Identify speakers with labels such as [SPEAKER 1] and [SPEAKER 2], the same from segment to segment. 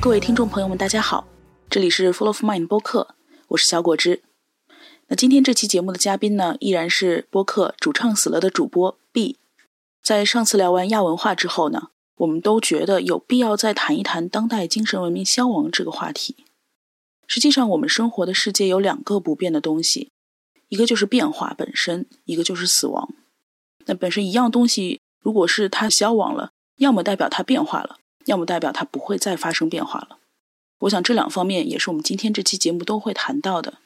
[SPEAKER 1] 各位听众朋友们，大家好，这里是 Full of Mind 播客，我是小果汁。那今天这期节目的嘉宾呢，依然是播客主唱死了的主播 B。在上次聊完亚文化之后呢，我们都觉得有必要再谈一谈当代精神文明消亡这个话题。实际上，我们生活的世界有两个不变的东西，一个就是变化本身，一个就是死亡。那本身一样东西，如果是它消亡了，要么代表它变化了。要么代表它不会再发生变化了。我想这两方面也是我们今天这期节目都会谈到的。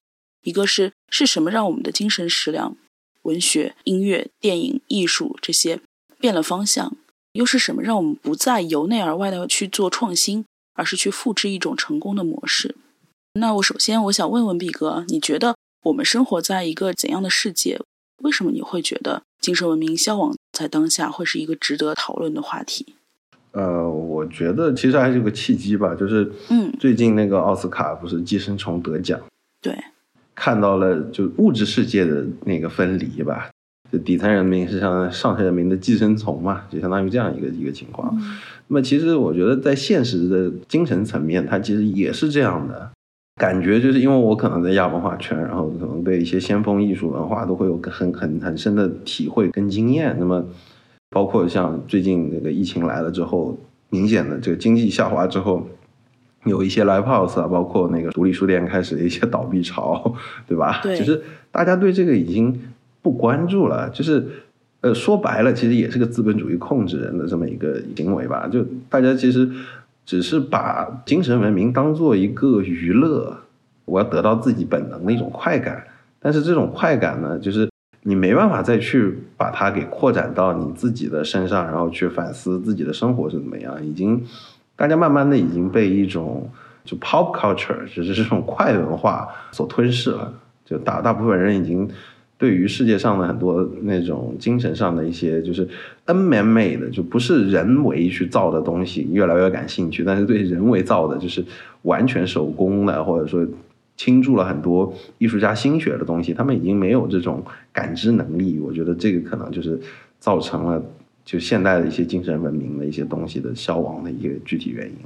[SPEAKER 1] 一个是是什么让我们的精神食粮、文学、音乐、电影、艺术这些变了方向？又是什么让我们不再由内而外的去做创新，而是去复制一种成功的模式？那我首先我想问问毕哥，你觉得我们生活在一个怎样的世界？为什么你会觉得精神文明消亡在当下会是一个值得讨论的话题？
[SPEAKER 2] 呃，我觉得其实还是有个契机吧，就是，
[SPEAKER 1] 嗯，
[SPEAKER 2] 最近那个奥斯卡不是《寄生虫》得奖，
[SPEAKER 1] 对，
[SPEAKER 2] 看到了就物质世界的那个分离吧，就底层人民是像上层人民的寄生虫嘛，就相当于这样一个一个情况。那么其实我觉得在现实的精神层面，它其实也是这样的感觉，就是因为我可能在亚文化圈，然后可能对一些先锋艺术文化都会有很很很深的体会跟经验，那么。包括像最近那个疫情来了之后，明显的这个经济下滑之后，有一些 live house 啊，包括那个独立书店开始一些倒闭潮，对吧？
[SPEAKER 1] 对，
[SPEAKER 2] 就是大家对这个已经不关注了，就是呃说白了，其实也是个资本主义控制人的这么一个行为吧。就大家其实只是把精神文明当做一个娱乐，我要得到自己本能的一种快感，但是这种快感呢，就是。你没办法再去把它给扩展到你自己的身上，然后去反思自己的生活是怎么样。已经，大家慢慢的已经被一种就 pop culture，就是这种快文化所吞噬了。就大大部分人已经对于世界上的很多那种精神上的一些就是 man made 的，就不是人为去造的东西越来越感兴趣，但是对人为造的，就是完全手工的，或者说。倾注了很多艺术家心血的东西，他们已经没有这种感知能力。我觉得这个可能就是造成了就现代的一些精神文明的一些东西的消亡的一个具体原因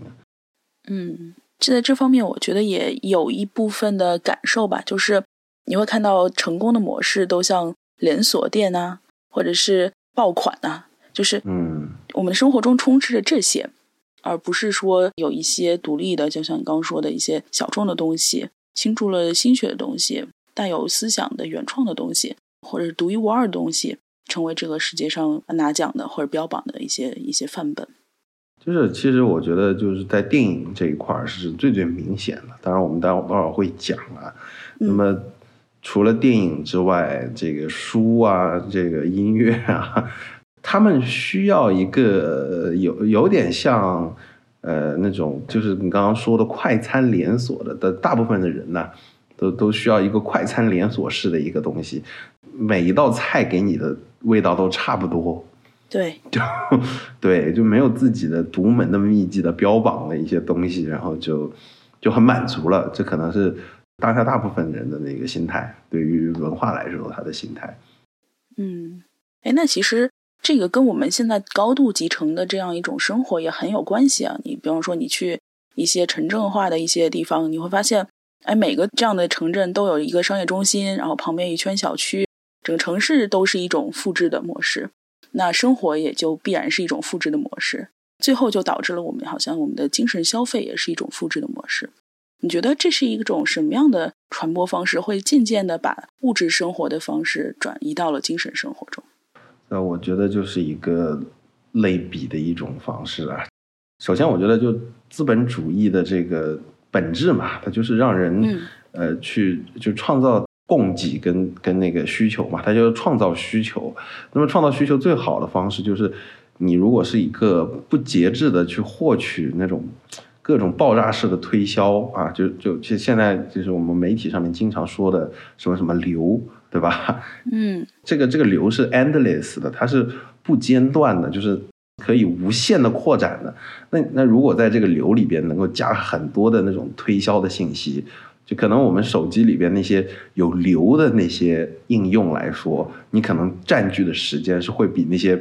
[SPEAKER 1] 嗯，这在这方面，我觉得也有一部分的感受吧。就是你会看到成功的模式都像连锁店啊，或者是爆款啊，就是
[SPEAKER 2] 嗯，
[SPEAKER 1] 我们的生活中充斥着这些，而不是说有一些独立的，就像你刚刚说的一些小众的东西。倾注了心血的东西，带有思想的原创的东西，或者是独一无二的东西，成为这个世界上拿奖的或者标榜的一些一些范本。
[SPEAKER 2] 就是，其实我觉得就是在电影这一块是最最明显的。当然，我们待会儿会讲啊。那么，除了电影之外，这个书啊，这个音乐啊，他们需要一个有有点像。呃，那种就是你刚刚说的快餐连锁的的大部分的人呢，都都需要一个快餐连锁式的一个东西，每一道菜给你的味道都差不多，
[SPEAKER 1] 对，
[SPEAKER 2] 就对，就没有自己的独门的秘籍的标榜的一些东西，然后就就很满足了。这可能是当下大部分人的那个心态，对于文化来说，他的心态。
[SPEAKER 1] 嗯，哎，那其实。这个跟我们现在高度集成的这样一种生活也很有关系啊！你比方说，你去一些城镇化的一些地方，你会发现，哎，每个这样的城镇都有一个商业中心，然后旁边一圈小区，整个城市都是一种复制的模式，那生活也就必然是一种复制的模式，最后就导致了我们好像我们的精神消费也是一种复制的模式。你觉得这是一种什么样的传播方式，会渐渐的把物质生活的方式转移到了精神生活中？
[SPEAKER 2] 那我觉得就是一个类比的一种方式啊。首先，我觉得就资本主义的这个本质嘛，它就是让人呃去就创造供给跟跟那个需求嘛，它就是创造需求。那么创造需求最好的方式就是，你如果是一个不节制的去获取那种各种爆炸式的推销啊，就就其实现在就是我们媒体上面经常说的什么什么流。对吧？
[SPEAKER 1] 嗯，
[SPEAKER 2] 这个这个流是 endless 的，它是不间断的，就是可以无限的扩展的。那那如果在这个流里边能够加很多的那种推销的信息，就可能我们手机里边那些有流的那些应用来说，你可能占据的时间是会比那些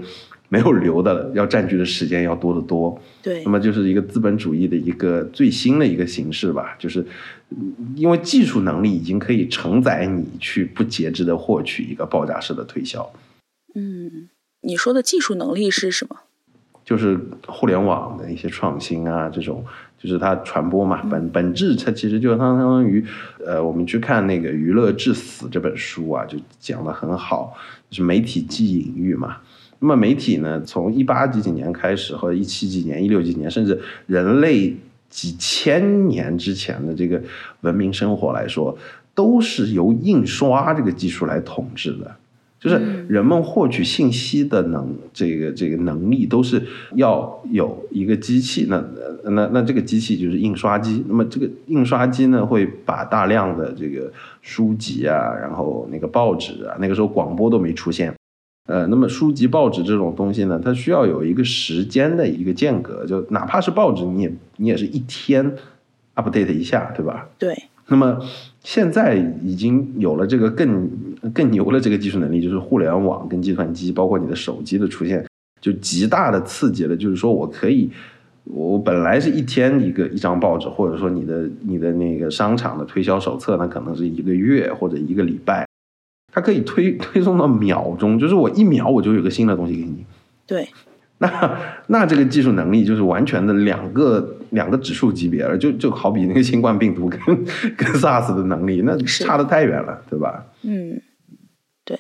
[SPEAKER 2] 没有留的要占据的时间要多得多。
[SPEAKER 1] 对
[SPEAKER 2] 那，么就是一个资本主义的一个最新的一个形式吧，就是嗯因为技术能力已经可以承载你去不节制的获取一个爆炸式的推销，
[SPEAKER 1] 嗯，你说的技术能力是什么？
[SPEAKER 2] 就是互联网的一些创新啊，这种就是它传播嘛，本本质它其实就相当于，呃，我们去看那个《娱乐至死》这本书啊，就讲的很好，就是媒体即隐喻嘛。那么媒体呢，从一八几几年开始，或者一七几年、一六几年，甚至人类几千年之前的这个文明生活来说，都是由印刷这个技术来统治的。就是人们获取信息的能这个这个能力，都是要有一个机器，那那那这个机器就是印刷机。那么这个印刷机呢，会把大量的这个书籍啊，然后那个报纸啊，那个时候广播都没出现，呃，那么书籍、报纸这种东西呢，它需要有一个时间的一个间隔，就哪怕是报纸，你也你也是一天 update 一下，对吧？
[SPEAKER 1] 对，
[SPEAKER 2] 那么现在已经有了这个更更牛的这个技术能力，就是互联网跟计算机，包括你的手机的出现，就极大的刺激了。就是说我可以，我本来是一天一个一张报纸，或者说你的你的那个商场的推销手册呢，可能是一个月或者一个礼拜，它可以推 推送到秒钟，就是我一秒我就有个新的东西给你。
[SPEAKER 1] 对，
[SPEAKER 2] 那那这个技术能力就是完全的两个两个指数级别了，就就好比那个新冠病毒跟 跟 SARS 的能力，那差的太远了，对吧？
[SPEAKER 1] 嗯，对。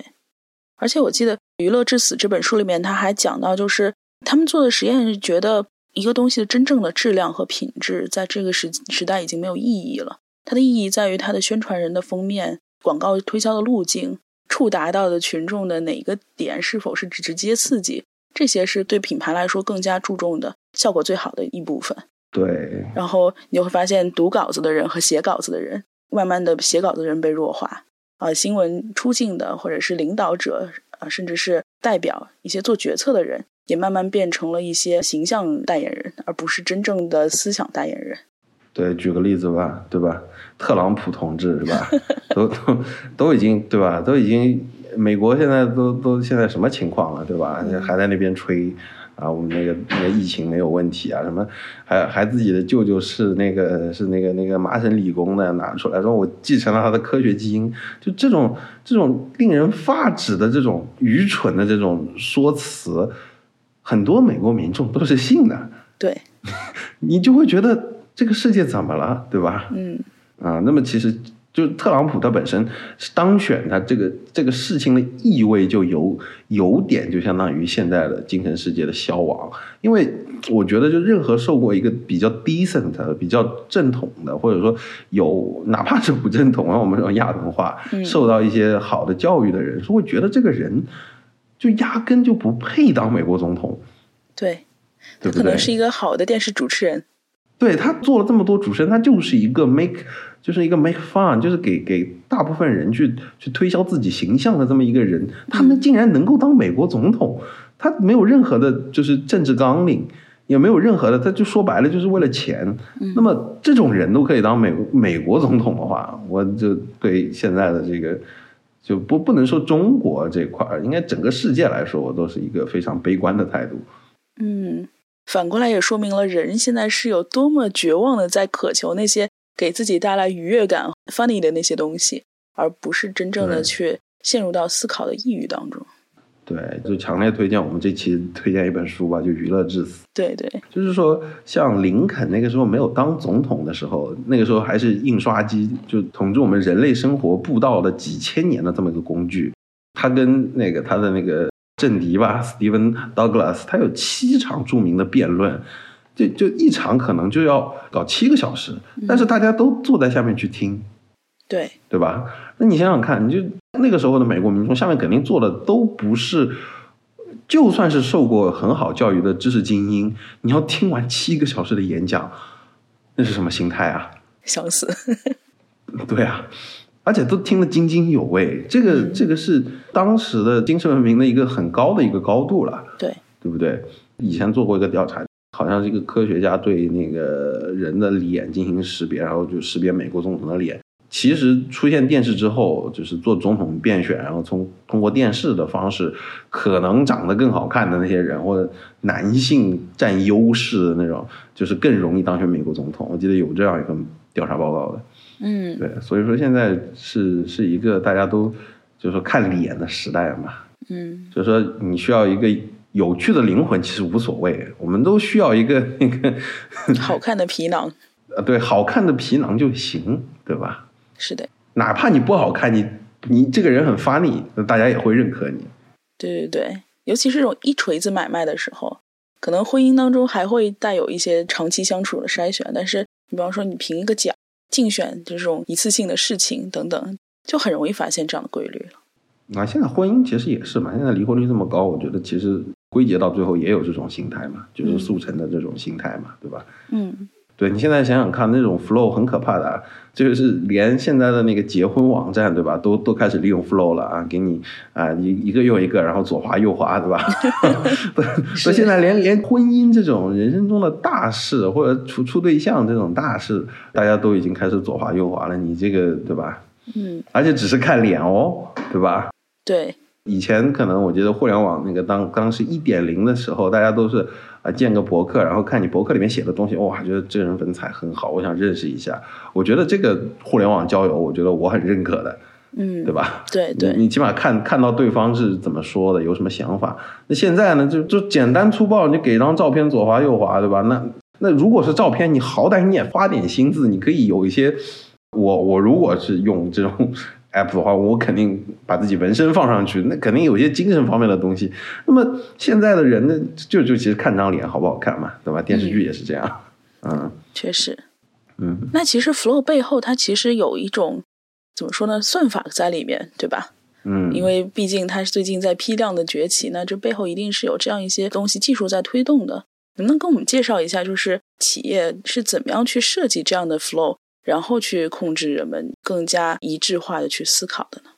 [SPEAKER 1] 而且我记得《娱乐至死》这本书里面，他还讲到，就是他们做的实验是觉得一个东西的真正的质量和品质，在这个时时代已经没有意义了。它的意义在于它的宣传人的封面、广告推销的路径、触达到的群众的哪个点是否是直接刺激，这些是对品牌来说更加注重的、效果最好的一部分。
[SPEAKER 2] 对，
[SPEAKER 1] 然后你就会发现，读稿子的人和写稿子的人，慢慢的写稿子的人被弱化。啊、新闻出镜的或者是领导者啊、甚至是代表一些做决策的人，也慢慢变成了一些形象代言人，而不是真正的思想代言人。
[SPEAKER 2] 对，举个例子吧，对吧？特朗普同志是吧？都都都已经对吧？都已经，美国现在都都现在什么情况了，对吧？还在那边吹啊，我们那个那个疫情没有问题啊，什么还还自己的舅舅是那个是那个那个麻省理工的，拿出来说我继承了他的科学基因，就这种这种令人发指的这种愚蠢的这种说辞，很多美国民众都是信的，
[SPEAKER 1] 对，
[SPEAKER 2] 你就会觉得这个世界怎么了，对吧？
[SPEAKER 1] 嗯，
[SPEAKER 2] 啊，那么其实就特朗普他本身是当选，他这个这个事情的意味就有有点就相当于现在的精神世界的消亡，因为我觉得就任何受过一个比较 decent 的、比较正统的，或者说有哪怕是不正统啊，我们说亚文化
[SPEAKER 1] 嗯
[SPEAKER 2] 受到一些好的教育的人，是会觉得这个人就压根就不配当美国总统，
[SPEAKER 1] 对，
[SPEAKER 2] 对不对？
[SPEAKER 1] 可能是一个好的电视主持人。
[SPEAKER 2] 对他做了这么多主持人，他就是一个 make，就是一个 make fun，就是给给大部分人去去推销自己形象的这么一个人，他们竟然能够当美国总统，他没有任何的就是政治纲领，也没有任何的，他就说白了就是为了钱。那么这种人都可以当美美国总统的话，我就对现在的这个就不不能说中国这块儿，应该整个世界来说，我都是一个非常悲观的态度。
[SPEAKER 1] 嗯，反过来也说明了人现在是有多么绝望的在渴求那些给自己带来愉悦感、funny 的那些东西，而不是真正的去陷入到思考的抑郁当中。
[SPEAKER 2] 对，就强烈推荐我们这期推荐一本书吧，就《娱乐至死》。
[SPEAKER 1] 对对，
[SPEAKER 2] 就是说，像林肯那个时候没有当总统的时候，那个时候还是印刷机就统治我们人类生活步道的几千年的这么一个工具。他跟那个他的那个政敌吧，Stephen Douglas，他有七场著名的辩论，就就一场可能就要搞七个小时，但是大家都坐在下面去听。
[SPEAKER 1] 对，
[SPEAKER 2] 对吧？那你想想看，你就那个时候的美国民众，下面肯定坐的都不是，就算是受过很好教育的知识精英，你要听完七个小时的演讲，那是什么心态啊？
[SPEAKER 1] 想死。
[SPEAKER 2] 对啊，而且都听得津津有味，这个
[SPEAKER 1] 嗯
[SPEAKER 2] 这个是当时的精神文明的一个很高的一个高度了，
[SPEAKER 1] 对，
[SPEAKER 2] 对不对？以前做过一个调查，好像是一个科学家对那个人的脸进行识别，然后就识别美国总统的脸。其实出现电视之后，就是做总统变选，然后从通过电视的方式，可能长得更好看的那些人，或者男性占优势的那种，就是更容易当选美国总统。我记得有这样一份调查报告的。
[SPEAKER 1] 嗯，
[SPEAKER 2] 对，所以说现在是是一个大家都就是说看脸的时代嘛。
[SPEAKER 1] 嗯，
[SPEAKER 2] 就是说你需要一个有趣的灵魂，其实无所谓，我们都需要一个那个
[SPEAKER 1] 好看的皮囊。
[SPEAKER 2] 呃，对，好看的皮囊就行，对吧？
[SPEAKER 1] 是的，
[SPEAKER 2] 哪怕你不好看，你你这个人很发力，那大家也会认可你。
[SPEAKER 1] 对对对，尤其是这种一锤子买卖的时候，可能婚姻当中还会带有一些长期相处的筛选，但是你比方说你评一个奖竞选这种一次性的事情等等，就很容易发现这样的规律了。
[SPEAKER 2] 那现在婚姻其实也是嘛，现在离婚率这么高，我觉得其实归结到最后也有这种心态嘛，就是速成的这种心态嘛，对吧？
[SPEAKER 1] 嗯，
[SPEAKER 2] 对你现在想想看，那种 flow 很可怕的啊，就是连现在的那个结婚网站，对吧，都都开始利用 flow 了啊，给你啊一一个又一个，然后左滑右滑，对吧？所以现在连连婚姻这种人生中的大事，或者处处对象这种大事，大家都已经开始左滑右滑了，你这个对吧？
[SPEAKER 1] 嗯，
[SPEAKER 2] 而且只是看脸哦，对吧？
[SPEAKER 1] 对，
[SPEAKER 2] 以前可能我觉得互联网那个当当时一点零的时候，大家都是啊建个博客，然后看你博客里面写的东西，哇，觉得这人文采很好，我想认识一下。我觉得这个互联网交友，我觉得我很认可的，
[SPEAKER 1] 嗯，
[SPEAKER 2] 对吧？
[SPEAKER 1] 对对，
[SPEAKER 2] 你你起码看看到对方是怎么说的，有什么想法。那现在呢，就就简单粗暴，你给张照片左滑右滑，对吧？那那如果是照片，你好歹你也花点心思，你可以有一些。我我如果是用这种 app 的话，我肯定把自己纹身放上去，那肯定有一些精神方面的东西。那么现在的人呢，就就其实看张脸好不好看嘛，对吧？电视剧也是这样，嗯，
[SPEAKER 1] 确实，
[SPEAKER 2] 嗯，
[SPEAKER 1] 那其实 flow 背后它其实有一种怎么说呢，算法在里面，对吧？
[SPEAKER 2] 嗯，
[SPEAKER 1] 因为毕竟它是最近在批量的崛起，那这背后一定是有这样一些东西技术在推动的。能不能跟我们介绍一下，就是企业是怎么样去设计这样的 flow？然后去控制人们更加一致化的去思考的呢？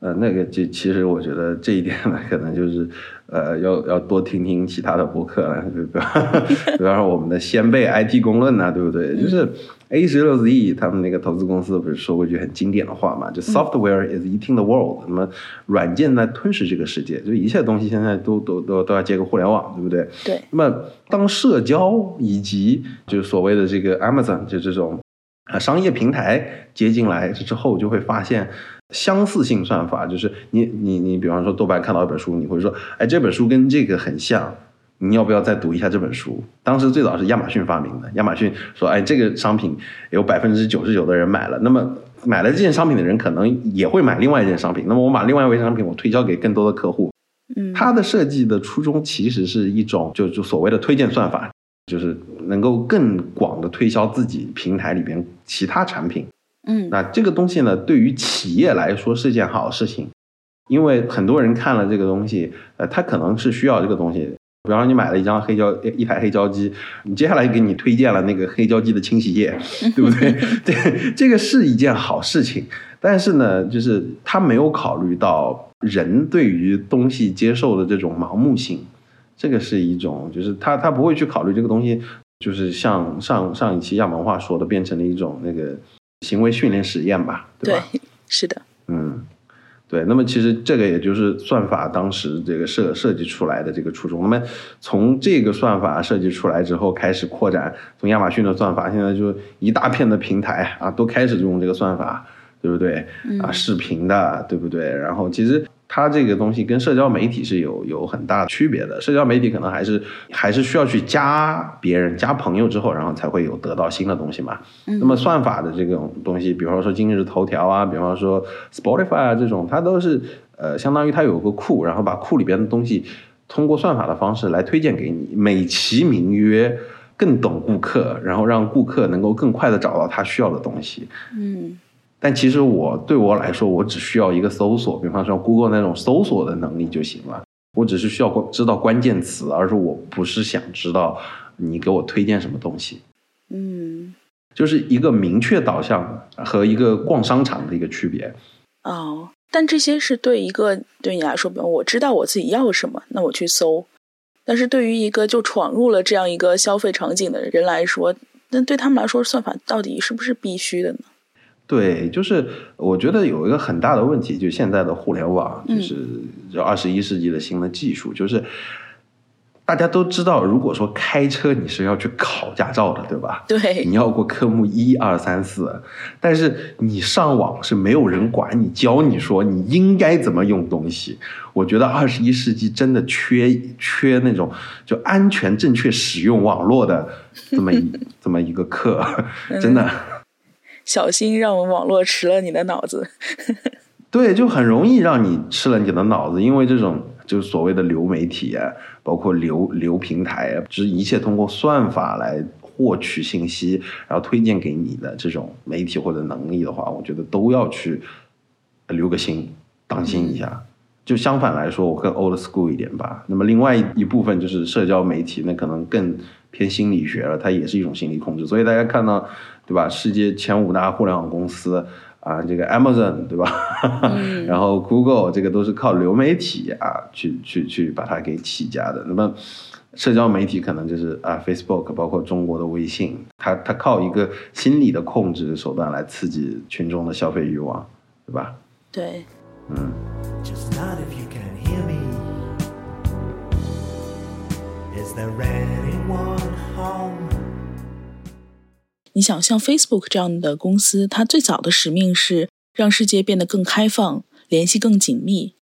[SPEAKER 2] 呃，那个就其实我觉得这一点呢，可能就是呃，要要多听听其他的博客了，对吧？比方说我们的先辈 IT 公论呐，对不对？就是 A 十六 Z 他们那个投资公司不是说过一句很经典的话嘛？就 Software is eating the world，那么软件在吞噬这个世界，就一切东西现在都都都都要接个互联网，对不对？
[SPEAKER 1] 对。
[SPEAKER 2] 那么当社交以及就是所谓的这个 Amazon 就这种。啊，商业平台接进来之后，就会发现相似性算法，就是你你你，比方说豆瓣看到一本书，你会说，哎，这本书跟这个很像，你要不要再读一下这本书？当时最早是亚马逊发明的，亚马逊说，哎，这个商品有百分之九十九的人买了，那么买了这件商品的人可能也会买另外一件商品，那么我把另外一件商品我推销给更多的客户。
[SPEAKER 1] 嗯，
[SPEAKER 2] 它的设计的初衷其实是一种，就就所谓的推荐算法。就是能够更广的推销自己平台里边其他产品，
[SPEAKER 1] 嗯，
[SPEAKER 2] 那这个东西呢，对于企业来说是件好事情，因为很多人看了这个东西，呃，他可能是需要这个东西。比方说你买了一张黑胶，一台黑胶机，你接下来给你推荐了那个黑胶机的清洗液，对不对？对，这个是一件好事情，但是呢，就是他没有考虑到人对于东西接受的这种盲目性。这个是一种，就是他他不会去考虑这个东西，就是像上上一期亚文化说的，变成了一种那个行为训练实验吧，对吧？
[SPEAKER 1] 对，是的，
[SPEAKER 2] 嗯，对。那么其实这个也就是算法当时这个设设计出来的这个初衷。那么从这个算法设计出来之后，开始扩展，从亚马逊的算法，现在就一大片的平台啊，都开始用这个算法，对不对？啊，视频的，对不对？然后其实。它这个东西跟社交媒体是有有很大的区别的，社交媒体可能还是还是需要去加别人、加朋友之后，然后才会有得到新的东西嘛。那么算法的这种东西，比方说今日头条啊，比方说 Spotify 啊这种，它都是呃相当于它有个库，然后把库里边的东西通过算法的方式来推荐给你，美其名曰更懂顾客，然后让顾客能够更快的找到他需要的东西。
[SPEAKER 1] 嗯。
[SPEAKER 2] 但其实我对我来说，我只需要一个搜索，比方说 Google 那种搜索的能力就行了。我只是需要知道关键词，而是我不是想知道你给我推荐什么东西。
[SPEAKER 1] 嗯，
[SPEAKER 2] 就是一个明确导向和一个逛商场的一个区别。
[SPEAKER 1] 哦，但这些是对一个对你来说，我知道我自己要什么，那我去搜。但是对于一个就闯入了这样一个消费场景的人来说，那对他们来说，算法到底是不是必须的呢？
[SPEAKER 2] 对，就是我觉得有一个很大的问题，就现在的互联网，就是就二十一世纪的新的技术，就是大家都知道，如果说开车你是要去考驾照的，对吧？
[SPEAKER 1] 对，
[SPEAKER 2] 你要过科目一二三四，但是你上网是没有人管你，教你说你应该怎么用东西。我觉得二十一世纪真的缺缺那种就安全正确使用网络的这么一 这么一个课，真的。
[SPEAKER 1] 小心让我们网络吃了你的脑子。
[SPEAKER 2] 对，就很容易让你吃了你的脑子，因为这种就是所谓的流媒体啊，包括流流平台啊，就是一切通过算法来获取信息，然后推荐给你的这种媒体或者能力的话，我觉得都要去留个心，当心一下。就相反来说，我更 old school 一点吧。那么另外一部分就是社交媒体，那可能更偏心理学了，它也是一种心理控制。所以大家看到。对吧？世界前五大互联网公司啊，这个 Amazon 对吧？然后 Google 这个都是靠流媒体啊，去去去把它给起家的。那么社交媒体可能就是啊，Facebook，包括中国的微信，它它靠一个心理的控制手段来刺激群众的消费欲望，对吧？
[SPEAKER 1] 对，
[SPEAKER 2] 嗯。
[SPEAKER 1] 你想像 Facebook 这样的公司，它最早的使命是让世界变得更开放，联系更紧密。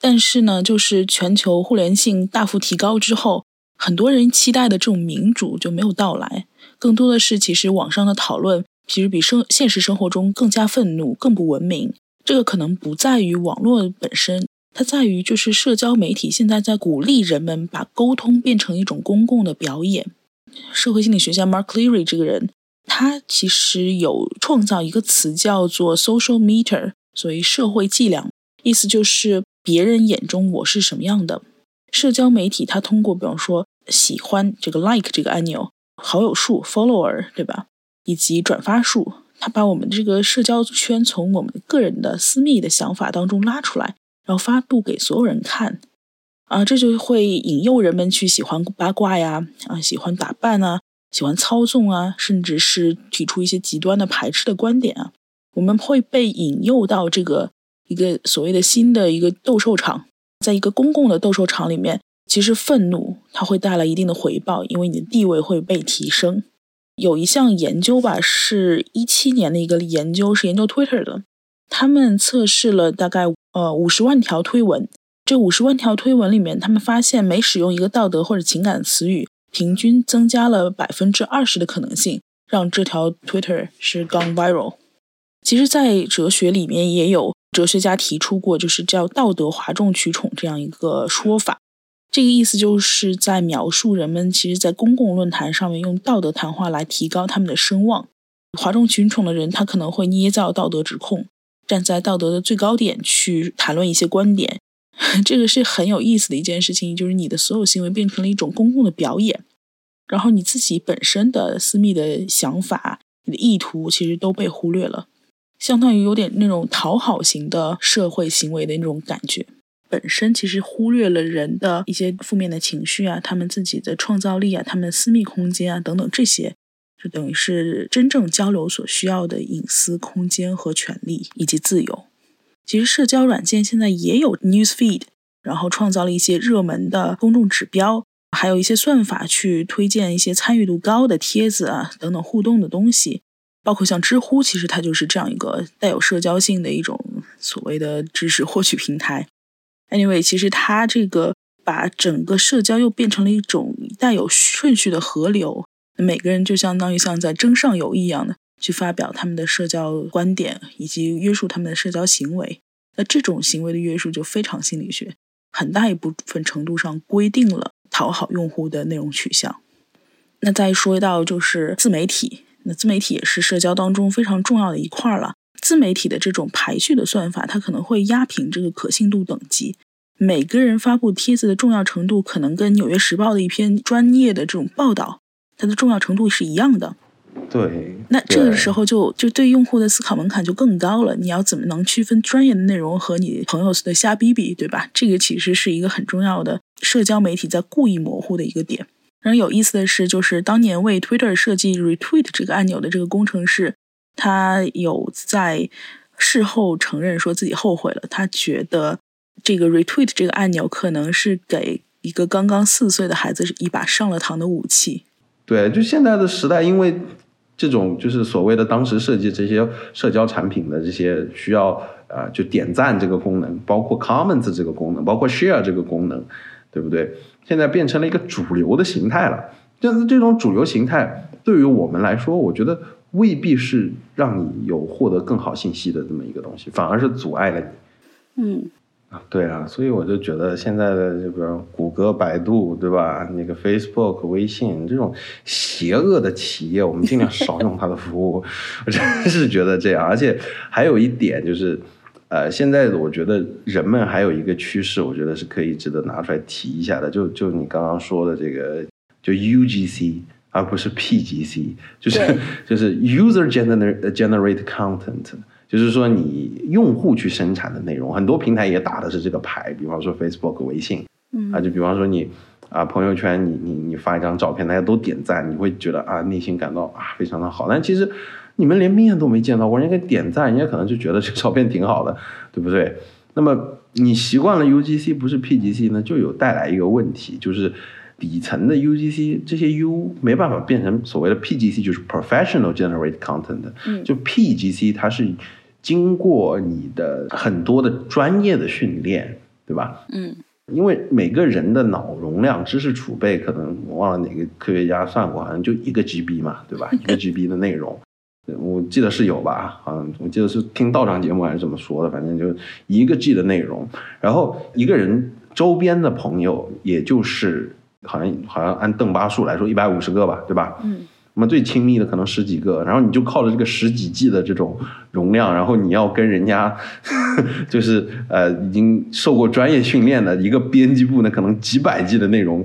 [SPEAKER 1] 但是呢，就是全球互联性大幅提高之后，很多人期待的这种民主就没有到来。更多的是，其实网上的讨论其实比生现实生活中更加愤怒、更不文明。这个可能不在于网络本身，它在于就是社交媒体现在在鼓励人们把沟通变成一种公共的表演。社会心理学家 Mark Leary 这个人。他其实有创造一个词叫做 social meter，所谓社会计量，意思就是别人眼中我是什么样的。社交媒体它通过，比方说喜欢这个 like 这个按钮、好友数 follower，对吧？以及转发数，它把我们这个社交圈从我们个人的私密的想法当中拉出来，然后发布给所有人看。啊，这就会引诱人们去喜欢八卦呀，啊，喜欢打扮啊。喜欢操纵啊，甚至是提出一些极端的排斥的观点啊，我们会被引诱到这个一个所谓的新的一个斗兽场，在一个公共的斗兽场里面，其实愤怒它会带来一定的回报，因为你的地位会被提升。有一项研究吧，是一七年的一个研究，是研究 Twitter 的，他们测试了大概呃五十万条推文，这五十万条推文里面，他们发现每使用一个道德或者情感词语。平均增加了百分之二十的可能性，让这条 Twitter 是 gone viral。其实，在哲学里面也有哲学家提出过，就是叫道德哗众取宠这样一个说法。这个意思就是在描述人们其实，在公共论坛上面用道德谈话来提高他们的声望。哗众取宠的人，他可能会捏造道德指控，站在道德的最高点去谈论一些观点。这个是很有意思的一件事情，就是你的所有行为变成了一种公共的表演，然后你自己本身的私密的想法、你的意图其实都被忽略了，相当于有点那种讨好型的社会行为的那种感觉，本身其实忽略了人的一些负面的情绪啊，他们自己的创造力啊，他们私密空间啊等等这些，就等于是真正交流所需要的隐私空间和权利以及自由。其实社交软件现在也有 news feed，然后创造了一些热门的公众指标，还有一些算法去推荐一些参与度高的帖子啊等等互动的东西，包括像知乎，其实它就是这样一个带有社交性的一种所谓的知识获取平台。Anyway，其实它这个把整个社交又变成了一种带有顺序的河流，每个人就相当于像在争上游一样的。去发表他们的社交观点，以及约束他们的社交行为。那这种行为的约束就非常心理学，很大一部分程度上规定了讨好用户的内容取向。那再说到就是自媒体，那自媒体也是社交当中非常重要的一块了。自媒体的这种排序的算法，它可能会压平这个可信度等级。每个人发布帖子的重要程度，可能跟《纽约时报》的一篇专业的这种报道，它的重要程度是一样的。
[SPEAKER 2] 对，
[SPEAKER 1] 那这个时候就就对用户的思考门槛就更高了。你要怎么能区分专业的内容和你朋友的瞎逼逼，对吧？这个其实是一个很重要的社交媒体在故意模糊的一个点。然后有意思的是，就是当年为 Twitter 设计 Retweet 这个按钮的这个工程师，他有在事后承认说自己后悔了，他觉得这个 retweet 这个按钮可能是给一个刚刚四岁的孩子一把上了膛的武器。
[SPEAKER 2] 对，就现在的时代，因为这种就是所谓的当时设计这些社交产品的这些需要呃，就点赞这个功能，包括 comments 这个功能，包括 share 这个功能，对不对？现在变成了一个主流的形态了。但是这种主流形态对于我们来说，我觉得未必是让你有获得更好信息的这么一个东西，反而是阻碍了你。
[SPEAKER 1] 嗯。
[SPEAKER 2] 啊，对啊，所以我就觉得现在的这个谷歌、百度，对吧？那个 Facebook、微信这种邪恶的企业，我们尽量少用它的服务。我真是觉得这样，而且还有一点就是，呃，现在我觉得人们还有一个趋势，我觉得是可以值得拿出来提一下的。就就你刚刚说的这个，就 UGC 而不是 PGC，就是就是 User Generate Generate Content。就是说，你用户去生产的内容，很多平台也打的是这个牌。比方说 Facebook、微信，啊，就比方说你啊，朋友圈，你你你发一张照片，大家都点赞，你会觉得啊，内心感到啊，非常的好。但其实你们连面都没见到过，人家点赞，人家可能就觉得这个照片挺好的，对不对？那么你习惯了 UGC 不是 PGC 呢，就有带来一个问题，就是底层的 UGC 这些 U 没办法变成所谓的 PGC，就是 Professional Generate Content。嗯，就 PGC 它是。经过你的很多的专业的训练，对吧？
[SPEAKER 1] 嗯，
[SPEAKER 2] 因为每个人的脑容量、知识储备，可能我忘了哪个科学家算过，好像就一个 GB 嘛，对吧？一个 GB 的内容，我记得是有吧？好像我记得是听道长节目还是怎么说的，反正就一个 G 的内容。然后一个人周边的朋友，也就是好像好像按邓巴数来说，一百五十个吧，对吧？
[SPEAKER 1] 嗯。
[SPEAKER 2] 那么最亲密的可能十几个，然后你就靠着这个十几 G 的这种容量，然后你要跟人家，就是呃已经受过专业训练的一个编辑部呢，可能几百 G 的内容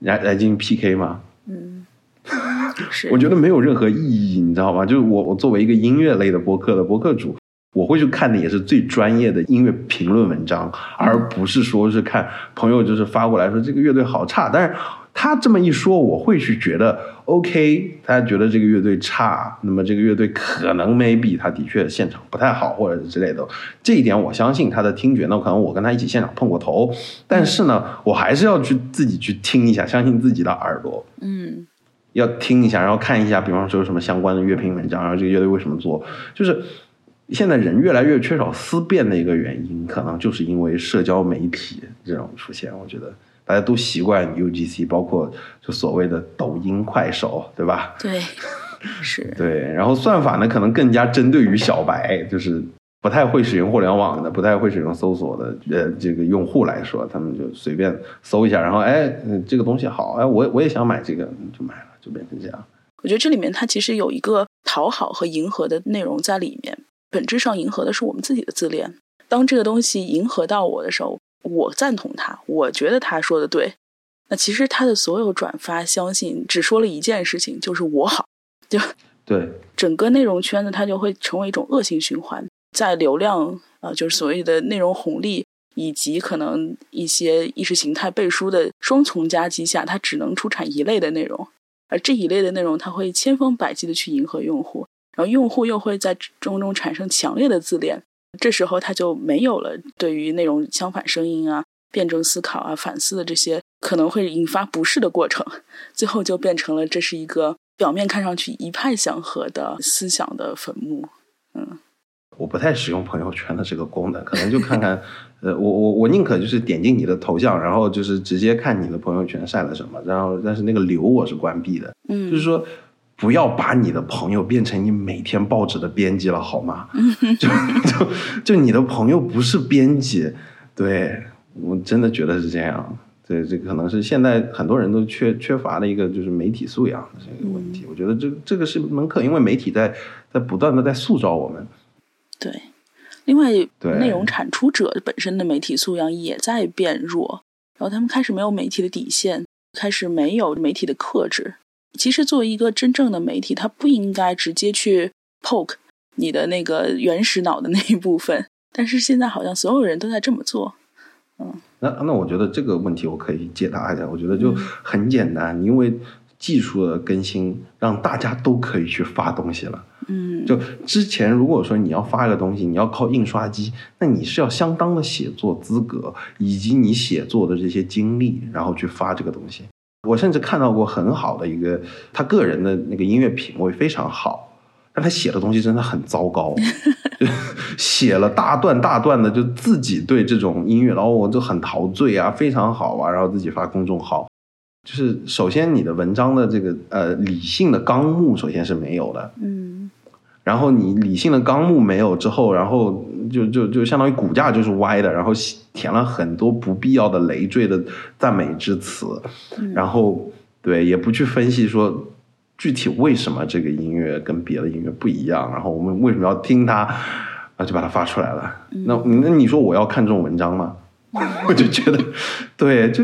[SPEAKER 2] 来来进行 PK 吗？
[SPEAKER 1] 嗯，是。
[SPEAKER 2] 我觉得没有任何意义，你知道吗？就是我我作为一个音乐类的播客的播客主，我会去看的也是最专业的音乐评论文章，而不是说是看朋友就是发过来说这个乐队好差，但是。他这么一说，我会去觉得 OK。他觉得这个乐队差，那么这个乐队可能 maybe 他的确现场不太好，或者之类的。这一点我相信他的听觉。那可能我跟他一起现场碰过头，但是呢，我还是要去自己去听一下，相信自己的耳朵。
[SPEAKER 1] 嗯，
[SPEAKER 2] 要听一下，然后看一下，比方说什么相关的乐评文章，然后这个乐队为什么做，就是现在人越来越缺少思辨的一个原因，可能就是因为社交媒体这种出现。我觉得。大家都习惯 UGC，包括就所谓的抖音、快手，对吧？
[SPEAKER 1] 对，是。
[SPEAKER 2] 对，然后算法呢，可能更加针对于小白，就是不太会使用互联网的、不太会使用搜索的呃这个用户来说，他们就随便搜一下，然后哎，这个东西好，哎，我我也想买这个，就买了，就变成这样。
[SPEAKER 1] 我觉得这里面它其实有一个讨好和迎合的内容在里面，本质上迎合的是我们自己的自恋。当这个东西迎合到我的时候。我赞同他，我觉得他说的对。那其实他的所有转发，相信只说了一件事情，就是我好。就
[SPEAKER 2] 对
[SPEAKER 1] 整个内容圈子，它就会成为一种恶性循环。在流量啊，就是所谓的内容红利，以及可能一些意识形态背书的双重夹击下，它只能出产一类的内容。而这一类的内容，它会千方百计的去迎合用户，然后用户又会在中中产生强烈的自恋。这时候他就没有了对于内容相反声音啊、辩证思考啊、反思的这些可能会引发不适的过程，最后就变成了这是一个表面看上去一派祥和的思想的坟墓。嗯，
[SPEAKER 2] 我不太使用朋友圈的这个功能，可能就看看，呃，我我我宁可就是点进你的头像，然后就是直接看你的朋友圈晒了什么，然后但是那个流我是关闭的。
[SPEAKER 1] 嗯，
[SPEAKER 2] 就是说。不要把你的朋友变成你每天报纸的编辑了，好吗？就就就你的朋友不是编辑，对我真的觉得是这样。对，这可能是现在很多人都缺缺乏的一个就是媒体素养的这个问题。我觉得这这个是门课，因为媒体在在不断的在塑造我们。
[SPEAKER 1] 对，另外内容产出者本身的媒体素养也在变弱，然后他们开始没有媒体的底线，开始没有媒体的克制。其实，作为一个真正的媒体，它不应该直接去 poke 你的那个原始脑的那一部分。但是现在好像所有人都在这么做，嗯。
[SPEAKER 2] 那那我觉得这个问题我可以解答一下。我觉得就很简单，因为技术的更新让大家都可以去发东西了。
[SPEAKER 1] 嗯，
[SPEAKER 2] 就之前如果说你要发一个东西，你要靠印刷机，那你是要相当的写作资格以及你写作的这些经历，然后去发这个东西。我甚至看到过很好的一个他个人的那个音乐品味非常好，但他写的东西真的很糟糕，就写了大段大段的，就自己对这种音乐，然后我就很陶醉啊，非常好啊，然后自己发公众号。就是首先你的文章的这个呃理性的纲目首先是没有的，
[SPEAKER 1] 嗯
[SPEAKER 2] 然后你理性的纲目没有之后，然后就就就相当于骨架就是歪的，然后填了很多不必要的累赘的赞美之词，然后对也不去分析说具体为什么这个音乐跟别的音乐不一样，然后我们为什么要听它，啊就把它发出来了。那那你说我要看这种文章吗？我就觉得，对，就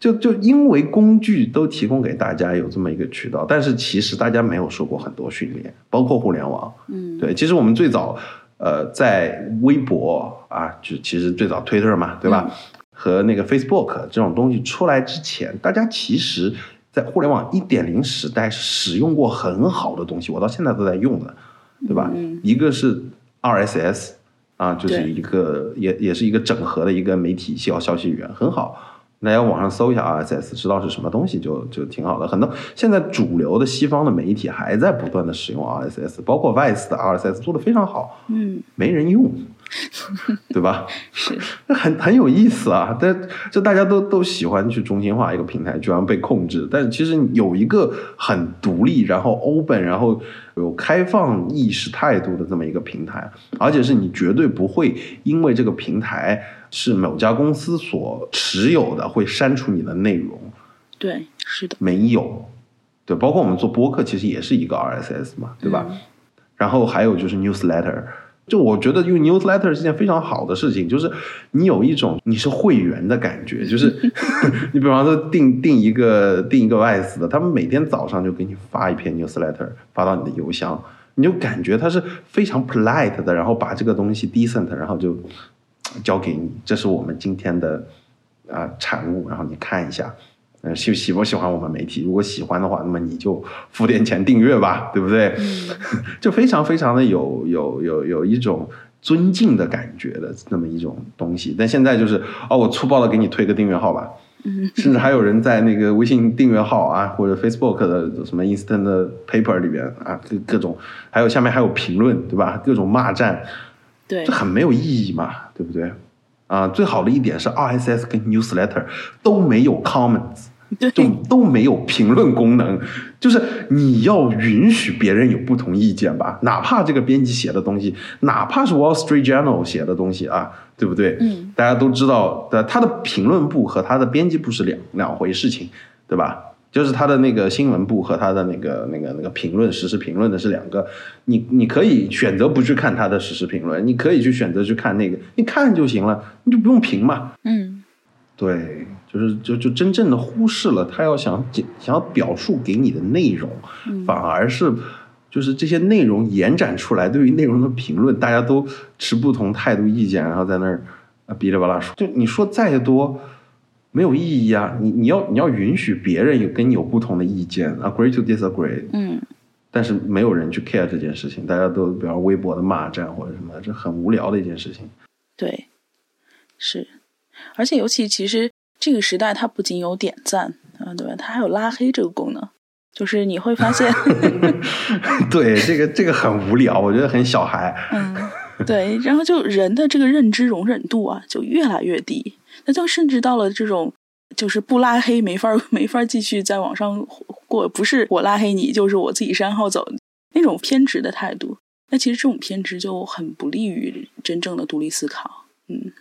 [SPEAKER 2] 就就因为工具都提供给大家有这么一个渠道，但是其实大家没有受过很多训练，包括互联网。
[SPEAKER 1] 嗯，
[SPEAKER 2] 对，其实我们最早呃在微博啊，就其实最早 Twitter 嘛，对吧？和那个 Facebook 这种东西出来之前，大家其实在互联网一点零时代使用过很好的东西，我到现在都在用的，对吧？
[SPEAKER 1] 嗯
[SPEAKER 2] 一个是 RSS 啊，就是一个也也是一个整合的一个媒体消消息源，很好。大家网上搜一下 RSS，知道是什么东西就就挺好的。很多现在主流的西方的媒体还在不断的使用 RSS，包括 Vice 的 RSS 做的非常好，
[SPEAKER 1] 嗯，
[SPEAKER 2] 没人用，对吧？
[SPEAKER 1] 是，
[SPEAKER 2] 很很有意思啊！但就大家都都喜欢去中心化一个平台，居然被控制。但其实有一个很独立，然后 open，然后有开放意识态度的这么一个平台，而且是你绝对不会因为这个平台是某家公司所持有的，会删除你的内容。
[SPEAKER 1] 对，是的，
[SPEAKER 2] 没有，对，包括我们做播客，其实也是一个 RSS 嘛，对吧？然后还有就是 newsletter，就我觉得用 newsletter 是件非常好的事情，就是你有一种你是会员的感觉，就是 你比方说订订一个订一个 Vice 的，他们每天早上就给你发一篇 newsletter 发到你的邮箱，你就感觉他是非常 polite 的，然后把这个东西 decent，然后就交给你，这是我们今天的啊、产物，然后你看一下。呃，喜喜不喜欢我们媒体？如果喜欢的话，那么你就付点钱订阅吧，对不对？就非常非常的有有有有一种尊敬的感觉的那么一种东西。但现在就是哦，我粗暴的给你推个订阅号吧，甚至还有人在那个微信订阅号啊，或者 Facebook 的什么 Instant Paper 里边啊，各各种，还有下面还有评论，对吧？各种骂战，
[SPEAKER 1] 对
[SPEAKER 2] 这，很没有意义嘛，对不对？啊，最好的一点是 RSS 跟 Newsletter 都没有 comments，
[SPEAKER 1] 对，
[SPEAKER 2] 就都没有评论功能，就是你要允许别人有不同意见吧，哪怕这个编辑写的东西，哪怕是 Wall Street Journal 写的东西啊，对不对？
[SPEAKER 1] 嗯，
[SPEAKER 2] 大家都知道的，他的评论部和他的编辑部是两两回事情，对吧？就是他的那个新闻部和他的那个那个那个评论实时评论的是两个，你你可以选择不去看他的实时评论，你可以去选择去看那个，你看就行了，你就不用评嘛。
[SPEAKER 1] 嗯，
[SPEAKER 2] 对，就是就就真正的忽视了他要想讲想要表述给你的内容，反而是就是这些内容延展出来，对于内容的评论，大家都持不同态度意见，然后在那儿啊哔哩吧啦说，就你说再多没有意义啊，你你要你要允许别人有跟你有不同的意见，agree to disagree，
[SPEAKER 1] 嗯，
[SPEAKER 2] 但是没有人去 care 这件事情，大家都比方微博的骂战或者什么，这很无聊的一件事情。
[SPEAKER 1] 对，是，而且尤其其实这个时代，它不仅有点赞啊，对吧？它还有拉黑这个功能，就是你会发现，
[SPEAKER 2] 对，这个这个很无聊，我觉得很小孩。
[SPEAKER 1] 嗯，对，然后就人的这个认知容忍度啊，就越来越低，那就甚至到了这种。就是不拉黑没法没法继续在网上过，不是我拉黑你，就是我自己删号走那种偏执的态度。那其实这种偏执就很不利于真正的独立思考。嗯，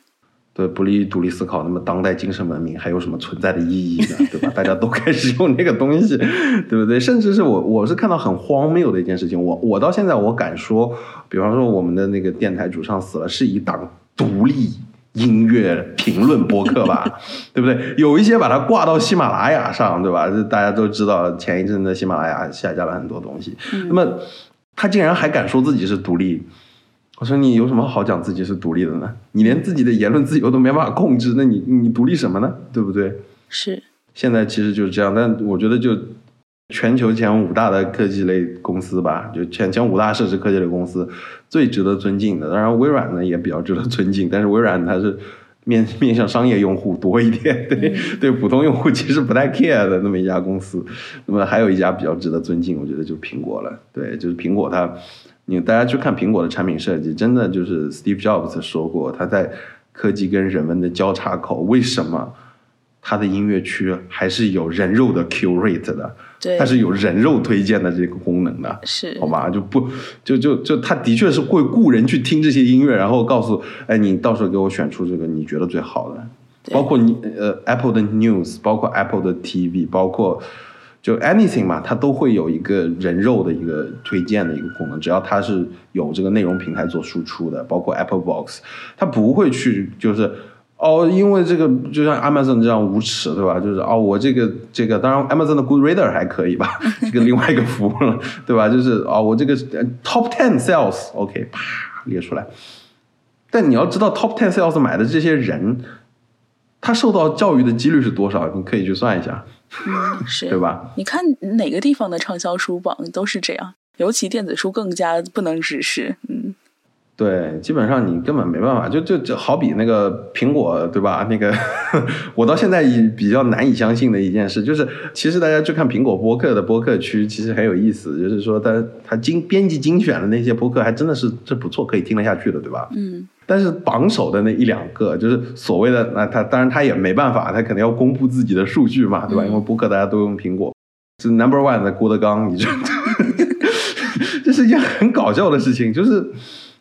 [SPEAKER 2] 对，不利于独立思考。那么当代精神文明还有什么存在的意义呢？对吧？大家都开始用那个东西，对不对？甚至是我我是看到很荒谬的一件事情。我我到现在我敢说，比方说我们的那个电台主唱死了，是一档独立。音乐评论播客吧，对不对？有一些把它挂到喜马拉雅上，对吧？这大家都知道，前一阵子喜马拉雅下架了很多东西。
[SPEAKER 1] 嗯、
[SPEAKER 2] 那么他竟然还敢说自己是独立，我说你有什么好讲自己是独立的呢？你连自己的言论自由都没办法控制，那你你独立什么呢？对不对？
[SPEAKER 1] 是。
[SPEAKER 2] 现在其实就是这样，但我觉得就全球前五大的科技类公司吧，就前前五大设置科技类公司最值得尊敬的。当然，微软呢也比较值得尊敬，但是微软它是面面向商业用户多一点，对对，普通用户其实不太 care 的那么一家公司。那么还有一家比较值得尊敬，我觉得就是苹果了。对，就是苹果它，你大家去看苹果的产品设计，真的就是 Steve Jobs 说过，他在科技跟人文的交叉口，为什么？它的音乐区还是有人肉的 Q rate 的，
[SPEAKER 1] 对，
[SPEAKER 2] 它是有人肉推荐的这个功能的，
[SPEAKER 1] 是
[SPEAKER 2] 好吧？就不就就就，它的确是会雇人去听这些音乐，然后告诉，哎，你到时候给我选出这个你觉得最好的，包括你呃 Apple 的 News，包括 Apple 的 TV，包括就 Anything 嘛，它都会有一个人肉的一个推荐的一个功能，只要它是有这个内容平台做输出的，包括 Apple Box，它不会去就是。哦，因为这个就像 Amazon 这样无耻，对吧？就是哦，我这个这个，当然 Amazon 的 Good Reader 还可以吧，这个另外一个服务了，对吧？就是哦，我这个 Top Ten Sales，OK，啪列出来。但你要知道 Top Ten Sales 买的这些人，他受到教育的几率是多少？你可以去算一下，
[SPEAKER 1] 是，
[SPEAKER 2] 对吧？
[SPEAKER 1] 你看哪个地方的畅销书榜都是这样，尤其电子书更加不能直视，嗯。
[SPEAKER 2] 对，基本上你根本没办法，就就就好比那个苹果，对吧？那个 我到现在也比较难以相信的一件事，就是其实大家去看苹果播客的播客区，其实很有意思，就是说它它精编辑精选的那些播客，还真的是这不错，可以听得下去的，对吧？
[SPEAKER 1] 嗯。
[SPEAKER 2] 但是榜首的那一两个，就是所谓的那他，当然他也没办法，他肯定要公布自己的数据嘛，对吧？因为播客大家都用苹果，是 Number One 的郭德纲，你知道，这是一件很搞笑的事情，就是。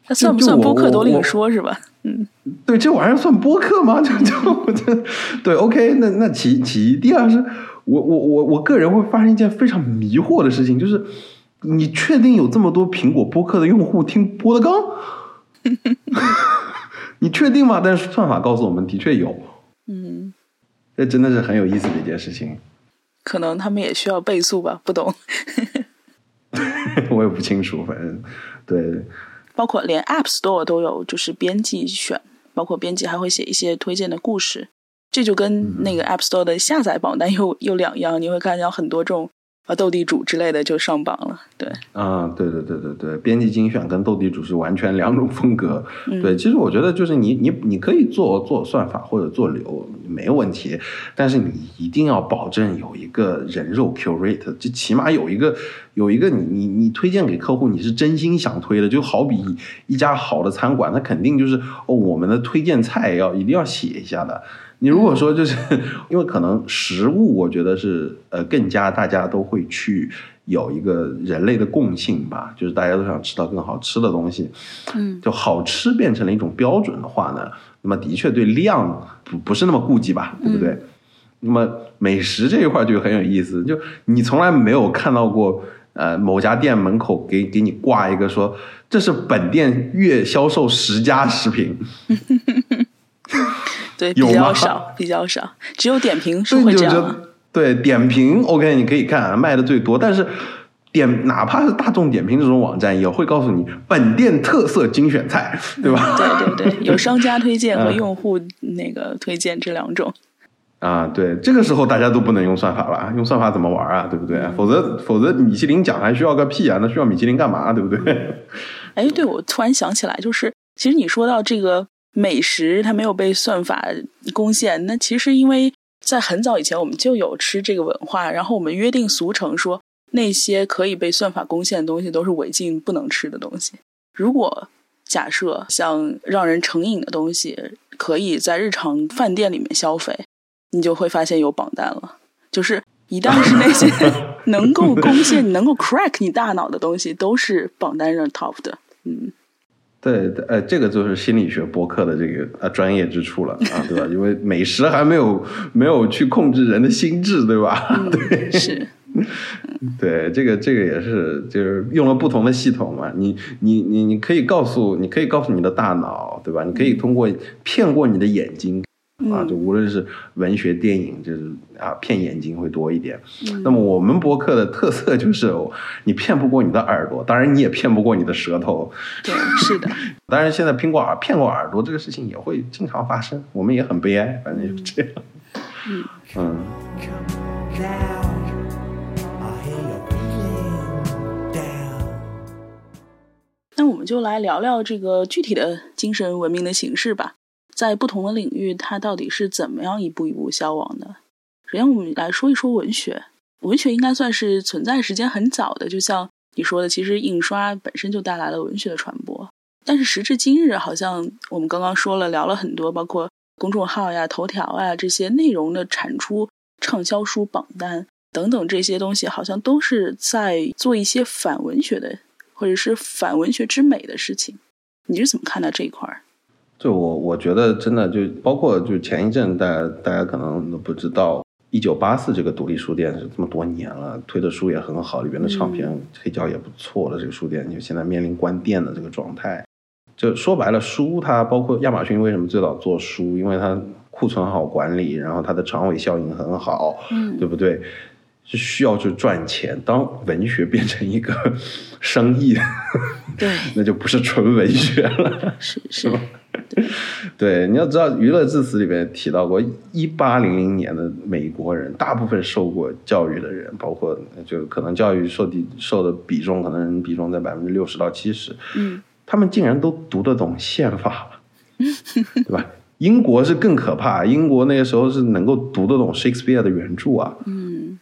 [SPEAKER 1] 它算不算播客都另说，是吧？嗯，
[SPEAKER 2] 对，这玩意儿算播客吗？就就这，对，OK，那那其其一，第二是，我我我我个人会发生一件非常迷惑的事情，就是你确定有这么多苹果播客的用户听郭德纲？你确定吗？但是算法告诉我们，的确有。
[SPEAKER 1] 嗯，
[SPEAKER 2] 这真的是很有意思的一件事情。
[SPEAKER 1] 可能他们也需要倍速吧？不懂。
[SPEAKER 2] 我也不清楚，反正对。
[SPEAKER 1] 包括连 App Store 都有，就是编辑选，包括编辑还会写一些推荐的故事，这就跟那个 App Store 的下载榜单又又两样，你会看到很多这种。啊，斗地主之类的就上榜了，对。
[SPEAKER 2] 啊，对对对对对，编辑精选跟斗地主是完全两种风格。对，其实我觉得就是你你你可以做做算法或者做流没有问题，但是你一定要保证有一个人肉 curate，就起码有一个有一个你你你推荐给客户你是真心想推的，就好比一家好的餐馆，它肯定就是哦我们的推荐菜要一定要写一下的。你如果说就是 因为可能食物，我觉得是呃更加大家都会去有一个人类的共性吧，就是大家都想吃到更好吃的东西，
[SPEAKER 1] 嗯，
[SPEAKER 2] 就好吃变成了一种标准的话呢，那么的确对量不不是那么顾忌吧，对不对？那么美食这一块就很有意思，就你从来没有看到过呃某家店门口给给你挂一个说这是本店月销售十佳食品。
[SPEAKER 1] 对，比较少，比较少，只有点评是会这样。
[SPEAKER 2] 对，点评 OK，你可以看卖的最多，但是点哪怕是大众点评这种网站，也会告诉你本店特色精选菜，对吧？
[SPEAKER 1] 对对对，有商家推荐 和用户那个推荐这两种。
[SPEAKER 2] 啊，对，这个时候大家都不能用算法了，用算法怎么玩啊？对不对？否则否则米其林奖还需要个屁啊？那需要米其林干嘛？对不对？
[SPEAKER 1] 哎，对，我突然想起来，就是其实你说到这个。美食它没有被算法攻陷，那其实因为在很早以前我们就有吃这个文化，然后我们约定俗成说那些可以被算法攻陷的东西都是违禁不能吃的东西。如果假设像让人成瘾的东西可以在日常饭店里面消费，你就会发现有榜单了。就是一旦是那些能够攻陷、能够 crack 你大脑的东西，都是榜单上 top 的。嗯。
[SPEAKER 2] 对，呃，这个就是心理学博客的这个呃专业之处了啊，对吧？因为美食还没有没有去控制人的心智，对吧？对，
[SPEAKER 1] 是，
[SPEAKER 2] 对，这个这个也是，就是用了不同的系统嘛。你你你你可以告诉，你可以告诉你的大脑，对吧？你可以通过骗过你的眼睛。啊就无论是文学电影就是啊骗眼睛会多一点。那么我们博客的特色就是你骗不过你的耳朵当然你也骗不过你的舌头。
[SPEAKER 1] 对是的。
[SPEAKER 2] 当然现在苹果耳骗过耳朵这个事情也会经常发生我们也很悲哀反正就这样。嗯。嗯。
[SPEAKER 1] 那我们就来聊聊这个具体的精神文明的形式吧。在不同的领域，它到底是怎么样一步一步消亡的？首先，我们来说一说文学。文学应该算是存在时间很早的，就像你说的，其实印刷本身就带来了文学的传播。但是时至今日，好像我们刚刚说了聊了很多，包括公众号呀、头条啊这些内容的产出、畅销书榜单等等这些东西，好像都是在做一些反文学的或者是反文学之美的事情。你是怎么看待这一块儿？
[SPEAKER 2] 就我我觉得真的就包括就前一阵大家大家可能都不知道，一九八四这个独立书店是这么多年了，推的书也很好，里边的唱片黑胶也不错的这个书店，就现在面临关店的这个状态。就说白了，书它包括亚马逊为什么最早做书，因为它库存好管理，然后它的长尾效应很好，
[SPEAKER 1] 嗯，
[SPEAKER 2] 对不对？是需要去赚钱。当文学变成一个 生意，
[SPEAKER 1] 对，
[SPEAKER 2] 那就不是纯文学了，
[SPEAKER 1] 是是吧。
[SPEAKER 2] 对，你要知道，《娱乐至死》里面提到过，一八零零年的美国人，大部分受过教育的人，包括就可能教育受的受的比重，可能比重在百分之六十到七十。
[SPEAKER 1] 嗯，
[SPEAKER 2] 他们竟然都读得懂宪法，对吧？英国是更可怕，英国那个时候是能够读得懂 Shakespeare 的原著啊，
[SPEAKER 1] 嗯，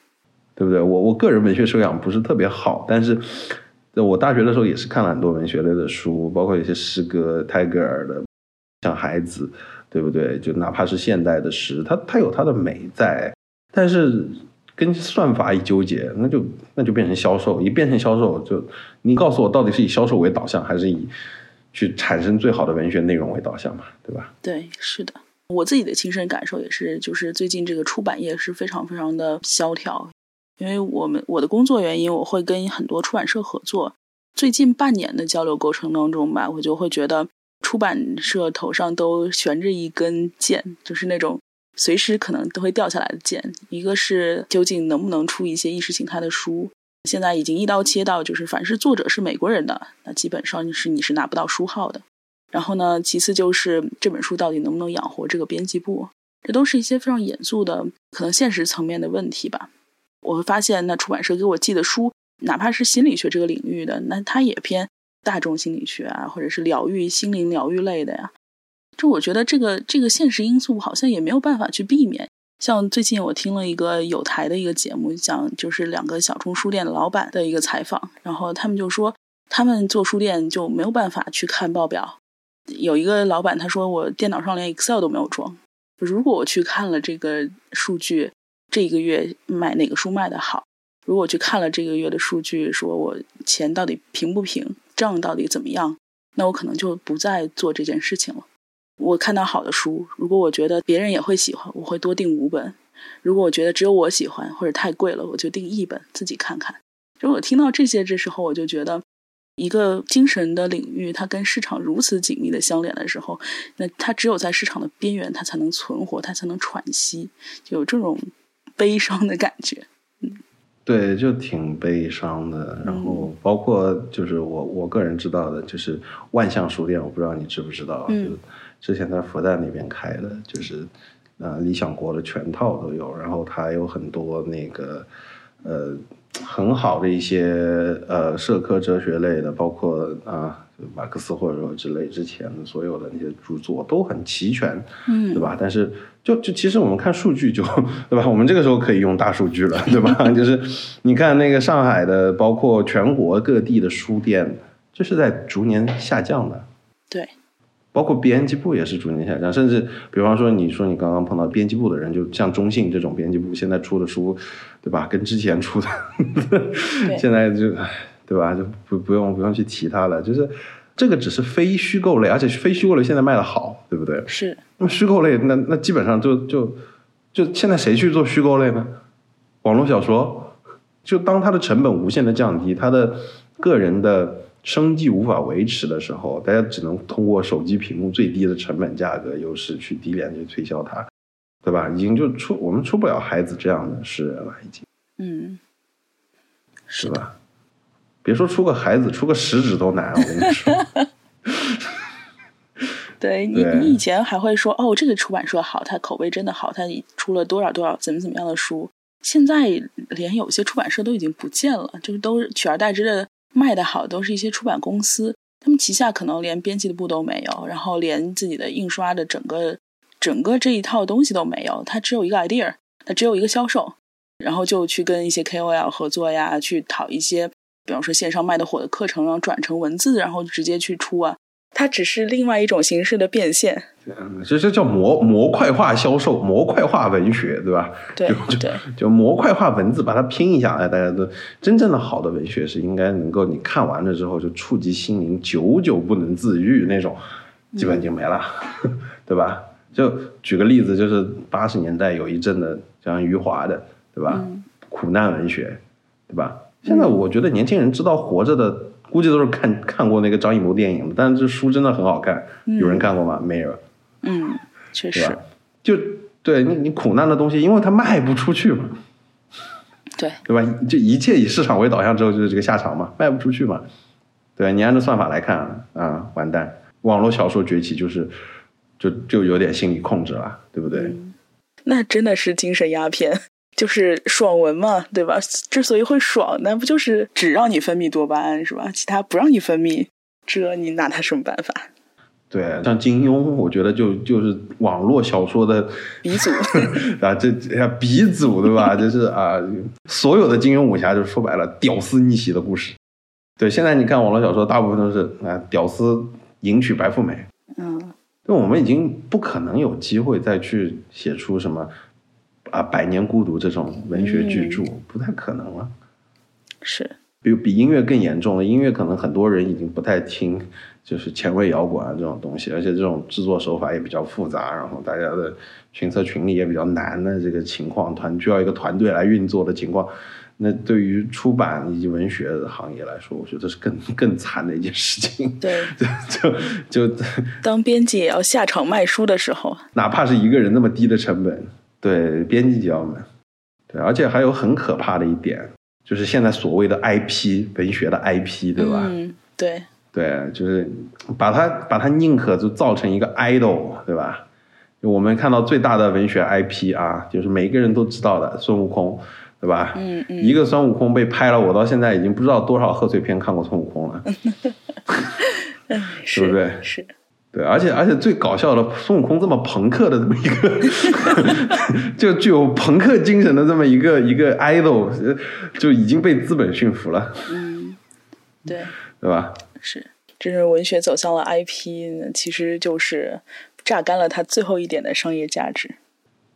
[SPEAKER 2] 对不对？我我个人文学修养不是特别好，但是我大学的时候也是看了很多文学类的书，包括一些诗歌，泰戈尔的。像孩子，对不对？就哪怕是现代的诗，它它有它的美在，但是跟算法一纠结，那就那就变成销售。一变成销售，就你告诉我，到底是以销售为导向，还是以去产生最好的文学内容为导向嘛？对吧？
[SPEAKER 1] 对，是的。我自己的亲身感受也是，就是最近这个出版业是非常非常的萧条，因为我们我的工作原因，我会跟很多出版社合作。最近半年的交流过程当中吧，我就会觉得。出版社头上都悬着一根剑，就是那种随时可能都会掉下来的剑。一个是究竟能不能出一些意识形态的书，现在已经一刀切到，就是凡是作者是美国人的，那基本上是你是拿不到书号的。然后呢，其次就是这本书到底能不能养活这个编辑部，这都是一些非常严肃的可能现实层面的问题吧。我会发现，那出版社给我寄的书，哪怕是心理学这个领域的，那它也偏。大众心理学啊，或者是疗愈、心灵疗愈类的呀，就我觉得这个这个现实因素好像也没有办法去避免。像最近我听了一个有台的一个节目，讲就是两个小众书店的老板的一个采访，然后他们就说他们做书店就没有办法去看报表。有一个老板他说我电脑上连 Excel 都没有装，如果我去看了这个数据，这一个月买哪个书卖的好？如果去看了这个月的数据，说我钱到底平不平？账到底怎么样？那我可能就不再做这件事情了。我看到好的书，如果我觉得别人也会喜欢，我会多订五本；如果我觉得只有我喜欢或者太贵了，我就订一本自己看看。如果听到这些，这时候我就觉得，一个精神的领域，它跟市场如此紧密的相连的时候，那它只有在市场的边缘，它才能存活，它才能喘息，就有这种悲伤的感觉。
[SPEAKER 2] 对，就挺悲伤的。然后包括就是我我个人知道的，就是万象书店，我不知道你知不知道，就之前在复旦那边开的，就是呃理想国的全套都有。然后它有很多那个呃很好的一些呃社科哲学类的，包括啊。马克思或者说之类之前的所有的那些著作都很齐全，
[SPEAKER 1] 嗯，
[SPEAKER 2] 对吧？但是就就其实我们看数据就对吧？我们这个时候可以用大数据了，对吧？就是你看那个上海的，包括全国各地的书店，这是在逐年下降的。
[SPEAKER 1] 对，
[SPEAKER 2] 包括编辑部也是逐年下降，甚至比方说你说你刚刚碰到编辑部的人，就像中信这种编辑部现在出的书，对吧？跟之前出的，现在就唉。对吧？就不不用不用去提它了。就是这个只是非虚构类，而且非虚构类现在卖的好，对不对？
[SPEAKER 1] 是。
[SPEAKER 2] 那么虚构类，那那基本上就就就现在谁去做虚构类呢？网络小说，就当它的成本无限的降低，它的个人的生计无法维持的时候，大家只能通过手机屏幕最低的成本价格优势去低廉去推销它，对吧？已经就出我们出不了孩子这样的诗人了，已经。
[SPEAKER 1] 嗯。
[SPEAKER 2] 是吧？别说出个孩子，出个食指都难。我跟你说，
[SPEAKER 1] 对你，你以前还会说哦，这个出版社好，它口碑真的好，它出了多少多少怎么怎么样的书。现在连有些出版社都已经不见了，就是都取而代之的卖的好，都是一些出版公司。他们旗下可能连编辑的部都没有，然后连自己的印刷的整个整个这一套东西都没有，他只有一个 idea，他只有一个销售，然后就去跟一些 KOL 合作呀，去讨一些，比方说线上卖的火的课程，然后转成文字，然后直接去出啊。它只是另外一种形式的变现，
[SPEAKER 2] 嗯，这这叫模模块化销售，模块化文学，对吧？
[SPEAKER 1] 对对，
[SPEAKER 2] 就模块化文字，把它拼一下，哎，大家都真正的好的文学是应该能够你看完了之后就触及心灵，久久不能自愈那种，基本就没了，对吧？就举个例子，就是八十年代有一阵的像余华的，对吧？苦难文学，对吧？现在我觉得年轻人知道活着的。估计都是看看过那个张艺谋电影的，但是这书真的很好看。有人看过吗？没有。
[SPEAKER 1] 嗯，确实。
[SPEAKER 2] 就对你，你苦难的东西，因为它卖不出去嘛。
[SPEAKER 1] 对。
[SPEAKER 2] 对吧？就一切以市场为导向之后，就是这个下场嘛，卖不出去嘛。对，你按照算法来看啊，完蛋！网络小说崛起就是就就有点心理控制了，对不对？
[SPEAKER 1] 那真的是精神鸦片。就是爽文嘛，对吧？之所以会爽，那不就是只让你分泌多巴胺是吧？其他不让你分泌，这你拿他什么办法？
[SPEAKER 2] 对，像金庸，我觉得就就是网络小说的
[SPEAKER 1] 鼻祖
[SPEAKER 2] 啊，这鼻祖对吧？就是啊，所有的金庸武侠，就说白了，屌丝逆袭的故事。对，现在你看网络小说，大部分都是啊，屌丝迎娶白富美。
[SPEAKER 1] 嗯，
[SPEAKER 2] 那我们已经不可能有机会再去写出什么。啊，《百年孤独》这种文学巨著不太可能了，
[SPEAKER 1] 是，
[SPEAKER 2] 比比音乐更严重了。音乐可能很多人已经不太听，就是前卫摇滚啊这种东西，而且这种制作手法也比较复杂，然后大家的群策群力也比较难的这个情况，团需要一个团队来运作的情况，那对于出版以及文学的行业来说，我觉得是更更惨的一件事情。
[SPEAKER 1] 对，
[SPEAKER 2] 就就
[SPEAKER 1] 当编辑也要下场卖书的时候，
[SPEAKER 2] 哪怕是一个人那么低的成本。对，编辑要们，对，而且还有很可怕的一点，就是现在所谓的 IP 文学的 IP，对吧？
[SPEAKER 1] 嗯，对，
[SPEAKER 2] 对，就是把它把它宁可就造成一个 idol，对吧？我们看到最大的文学 IP 啊，就是每个人都知道的孙悟空，对吧？
[SPEAKER 1] 嗯嗯，
[SPEAKER 2] 一个孙悟空被拍了，我到现在已经不知道多少贺岁片看过孙悟空了
[SPEAKER 1] 是
[SPEAKER 2] 不对？
[SPEAKER 1] 是。
[SPEAKER 2] 对，而且而且最搞笑的，孙悟空这么朋克的这么一个，就具有朋克精神的这么一个一个 idol，就已经被资本驯服了。
[SPEAKER 1] 嗯，对，
[SPEAKER 2] 对吧？
[SPEAKER 1] 是，这是文学走向了 IP，其实就是榨干了它最后一点的商业价值。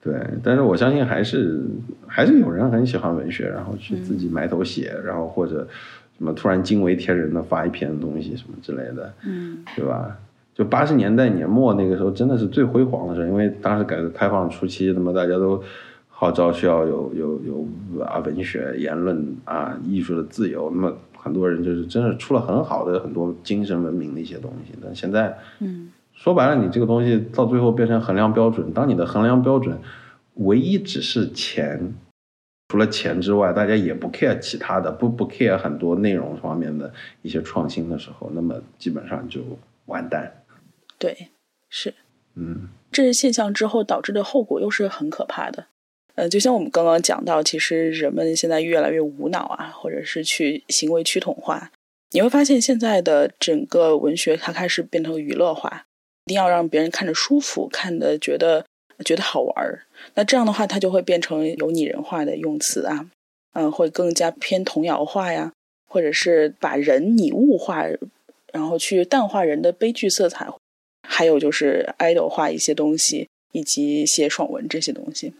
[SPEAKER 2] 对，但是我相信还是还是有人很喜欢文学，然后去自己埋头写，然后或者什么突然惊为天人的发一篇东西什么之类的，
[SPEAKER 1] 嗯，
[SPEAKER 2] 对吧？就八十年代年末那个时候，真的是最辉煌的时候，因为当时改革开放初期，那么大家都号召需要有有有啊文学、言论啊艺术的自由，那么很多人就是真的出了很好的很多精神文明的一些东西。但现在，
[SPEAKER 1] 嗯，
[SPEAKER 2] 说白了，你这个东西到最后变成衡量标准，当你的衡量标准唯一只是钱，除了钱之外，大家也不 care 其他的，不不 care 很多内容方面的一些创新的时候，那么基本上就完蛋。
[SPEAKER 1] 对，是，
[SPEAKER 2] 嗯，
[SPEAKER 1] 这是现象之后导致的后果，又是很可怕的。呃，就像我们刚刚讲到，其实人们现在越来越无脑啊，或者是去行为趋同化。你会发现，现在的整个文学它开始变成娱乐化，一定要让别人看着舒服，看的觉得觉得好玩儿。那这样的话，它就会变成有拟人化的用词啊，嗯，会更加偏童谣化呀，或者是把人拟物化，然后去淡化人的悲剧色彩。还有就是 idol 画一些东西，以及写爽文这些东西。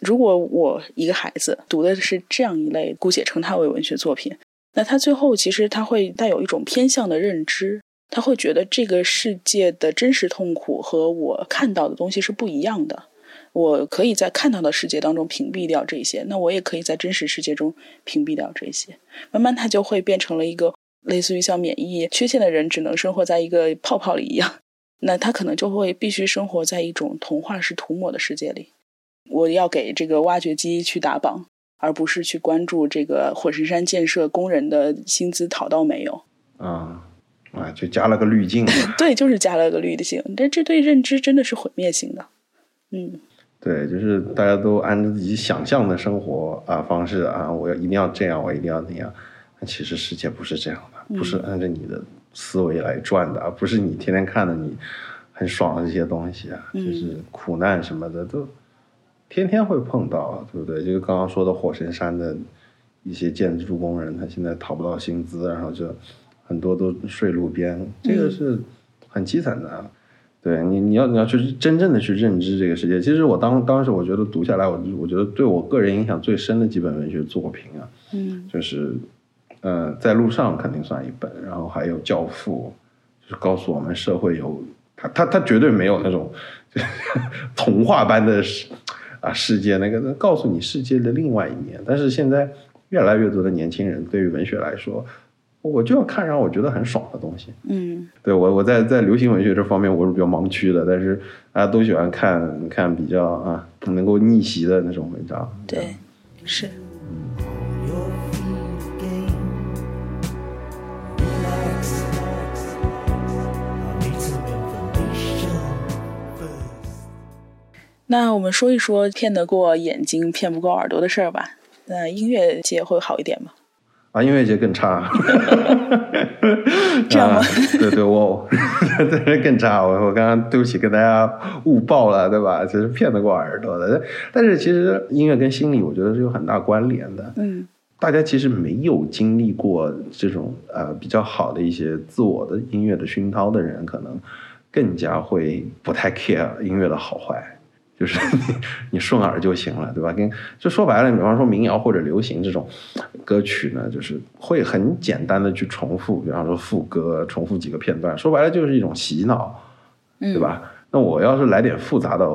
[SPEAKER 1] 如果我一个孩子读的是这样一类，姑且称它为文学作品，那他最后其实他会带有一种偏向的认知，他会觉得这个世界的真实痛苦和我看到的东西是不一样的。我可以在看到的世界当中屏蔽掉这些，那我也可以在真实世界中屏蔽掉这些。慢慢，他就会变成了一个类似于像免疫缺陷的人，只能生活在一个泡泡里一样。那他可能就会必须生活在一种童话式涂抹的世界里。我要给这个挖掘机去打榜，而不是去关注这个火神山建设工人的薪资讨到没有。
[SPEAKER 2] 啊啊，就加了个滤镜。
[SPEAKER 1] 对，就是加了个滤镜。但这对认知真的是毁灭性的。嗯，
[SPEAKER 2] 对，就是大家都按照自己想象的生活啊方式啊，我要一定要这样，我一定要那样。那其实世界不是这样的，不是按照你的思维来转的，而不是你天天看的你很爽的这些东西啊，就是苦难什么的都天天会碰到，对不对？就是刚刚说的火神山的一些建筑工人，他现在讨不到薪资，然后就很多都睡路边，这个是很凄惨的。对你，你要你要去真正的去认知这个世界。其实我当当时我觉得读下来，我我觉得对我个人影响最深的几本文学作品啊，
[SPEAKER 1] 嗯，
[SPEAKER 2] 就是呃，在路上肯定算一本，然后还有《教父》，就是告诉我们社会有他他他绝对没有那种童话般的世啊世界，那个告诉你世界的另外一面。但是现在越来越多的年轻人对于文学来说。我就要看让我觉得很爽的东西。
[SPEAKER 1] 嗯，
[SPEAKER 2] 对我我在在流行文学这方面我是比较盲区的，但是大家都喜欢看看比较啊能够逆袭的那种文章。
[SPEAKER 1] 对，是。那我们说一说骗得过眼睛骗不过耳朵的事儿吧。那音乐界会好一点吗？
[SPEAKER 2] 啊，音乐节更差，
[SPEAKER 1] 这样吗？
[SPEAKER 2] 对对，我 对更差。我我刚刚对不起，跟大家误报了，对吧？只是骗得过耳朵的，但是其实音乐跟心理，我觉得是有很大关联的。
[SPEAKER 1] 嗯，
[SPEAKER 2] 大家其实没有经历过这种呃比较好的一些自我的音乐的熏陶的人，可能更加会不太 care 音乐的好坏。就是你你顺耳就行了，对吧？跟就说白了，比方说民谣或者流行这种歌曲呢，就是会很简单的去重复，比方说副歌，重复几个片段，说白了就是一种洗脑，对吧？那我要是来点复杂的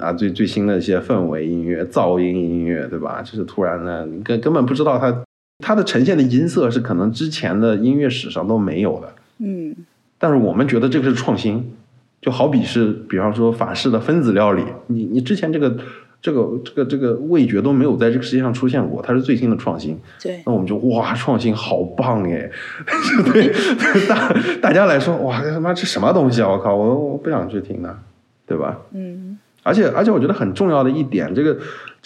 [SPEAKER 2] 啊，最最新的一些氛围音乐、噪音音乐，对吧？就是突然呢，你根根本不知道它它的呈现的音色是可能之前的音乐史上都没有的，
[SPEAKER 1] 嗯，
[SPEAKER 2] 但是我们觉得这个是创新。就好比是，比方说法式的分子料理，你你之前这个这个这个这个味觉都没有在这个世界上出现过，它是最新的创新。
[SPEAKER 1] 对，
[SPEAKER 2] 那我们就哇，创新好棒哎！对 大大家来说，哇，他妈这什么东西啊！我靠，我我不想去听的，对吧？
[SPEAKER 1] 嗯。
[SPEAKER 2] 而且而且，我觉得很重要的一点，这个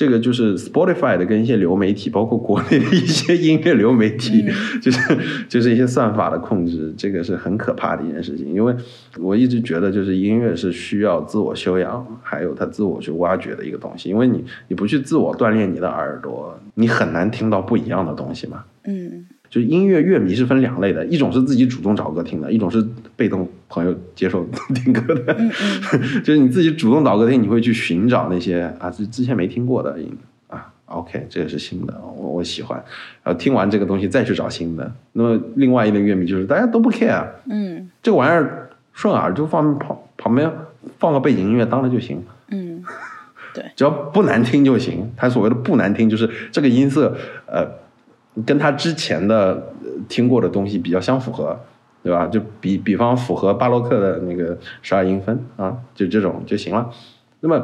[SPEAKER 2] 这个就是 Spotify 的跟一些流媒体，包括国内的一些音乐流媒体，就是就是一些算法的控制，这个是很可怕的一件事情。因为我一直觉得，就是音乐是需要自我修养，还有他自我去挖掘的一个东西。因为你你不去自我锻炼你的耳朵，你很难听到不一样的东西嘛。
[SPEAKER 1] 嗯。
[SPEAKER 2] 就音乐乐迷是分两类的，一种是自己主动找歌听的，一种是被动朋友接受 听歌的。就是你自己主动找歌听，你会去寻找那些啊之之前没听过的音啊。OK，这个是新的，我我喜欢。然后听完这个东西再去找新的。那么另外一类乐迷就是大家都不 care，
[SPEAKER 1] 嗯，
[SPEAKER 2] 这个玩意儿顺耳就放旁旁边放个背景音乐当了就行。
[SPEAKER 1] 嗯，对，
[SPEAKER 2] 只要不难听就行。他所谓的不难听，就是这个音色呃。跟他之前的听过的东西比较相符合，对吧？就比比方符合巴洛克的那个十二音分啊，就这种就行了。那么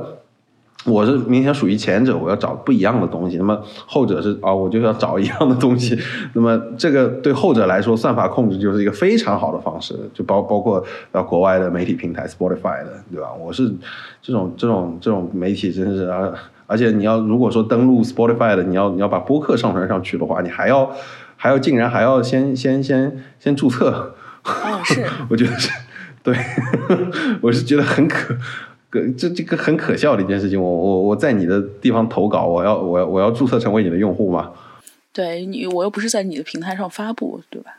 [SPEAKER 2] 我是明显属于前者，我要找不一样的东西。那么后者是啊，我就要找一样的东西。那么这个对后者来说，算法控制就是一个非常好的方式，就包包括呃国外的媒体平台 Spotify 的，对吧？我是这种这种这种媒体，真是啊。而且你要如果说登录 Spotify 的，你要你要把播客上传上去的话，你还要还要竟然还要先先先先注册。
[SPEAKER 1] 哦，是。
[SPEAKER 2] 我觉得是，对，我是觉得很可，这这个很可笑的一件事情。我我我在你的地方投稿，我要我要我要注册成为你的用户吗？
[SPEAKER 1] 对你，我又不是在你的平台上发布，对吧？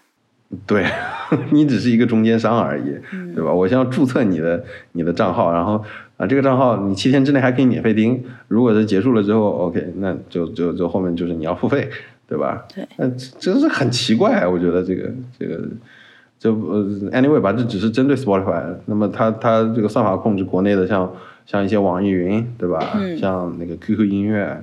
[SPEAKER 2] 对，你只是一个中间商而已，对吧？我先要注册你的你的账号，然后。啊，这个账号你七天之内还可以免费听，如果是结束了之后，OK，那就就就后面就是你要付费，对吧？
[SPEAKER 1] 对，
[SPEAKER 2] 那真是很奇怪，我觉得这个这个，就呃，anyway 吧，这只是针对 Spotify，那么它它这个算法控制国内的，像像一些网易云，对吧？
[SPEAKER 1] 嗯。
[SPEAKER 2] 像那个 QQ 音乐，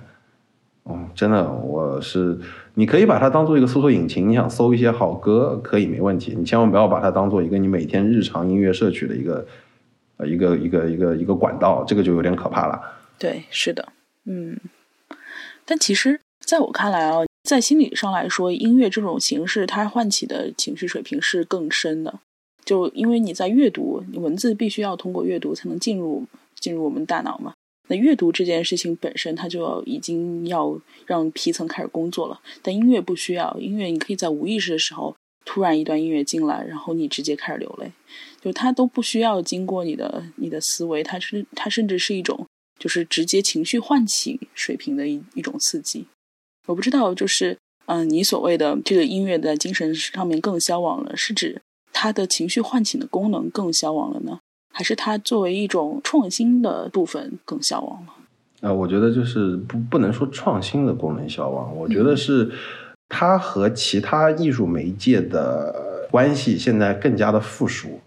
[SPEAKER 2] 哦，真的，我是你可以把它当做一个搜索引擎，你想搜一些好歌可以没问题，你千万不要把它当做一个你每天日常音乐摄取的一个。呃，一个一个一个一个管道，这个就有点可怕了。
[SPEAKER 1] 对，是的，嗯。但其实，在我看来啊，在心理上来说，音乐这种形式，它唤起的情绪水平是更深的。就因为你在阅读，你文字必须要通过阅读才能进入进入我们大脑嘛。那阅读这件事情本身，它就要已经要让皮层开始工作了。但音乐不需要，音乐你可以在无意识的时候。突然一段音乐进来，然后你直接开始流泪，就它都不需要经过你的你的思维，它是它甚至是一种就是直接情绪唤起水平的一一种刺激。我不知道，就是嗯，你所谓的这个音乐在精神上面更消亡了，是指它的情绪唤醒的功能更消亡了呢，还是它作为一种创新的部分更消亡了？
[SPEAKER 2] 啊，我觉得就是不不能说创新的功能消亡，我觉得是它和其他艺术媒介的关系现在更加的附属。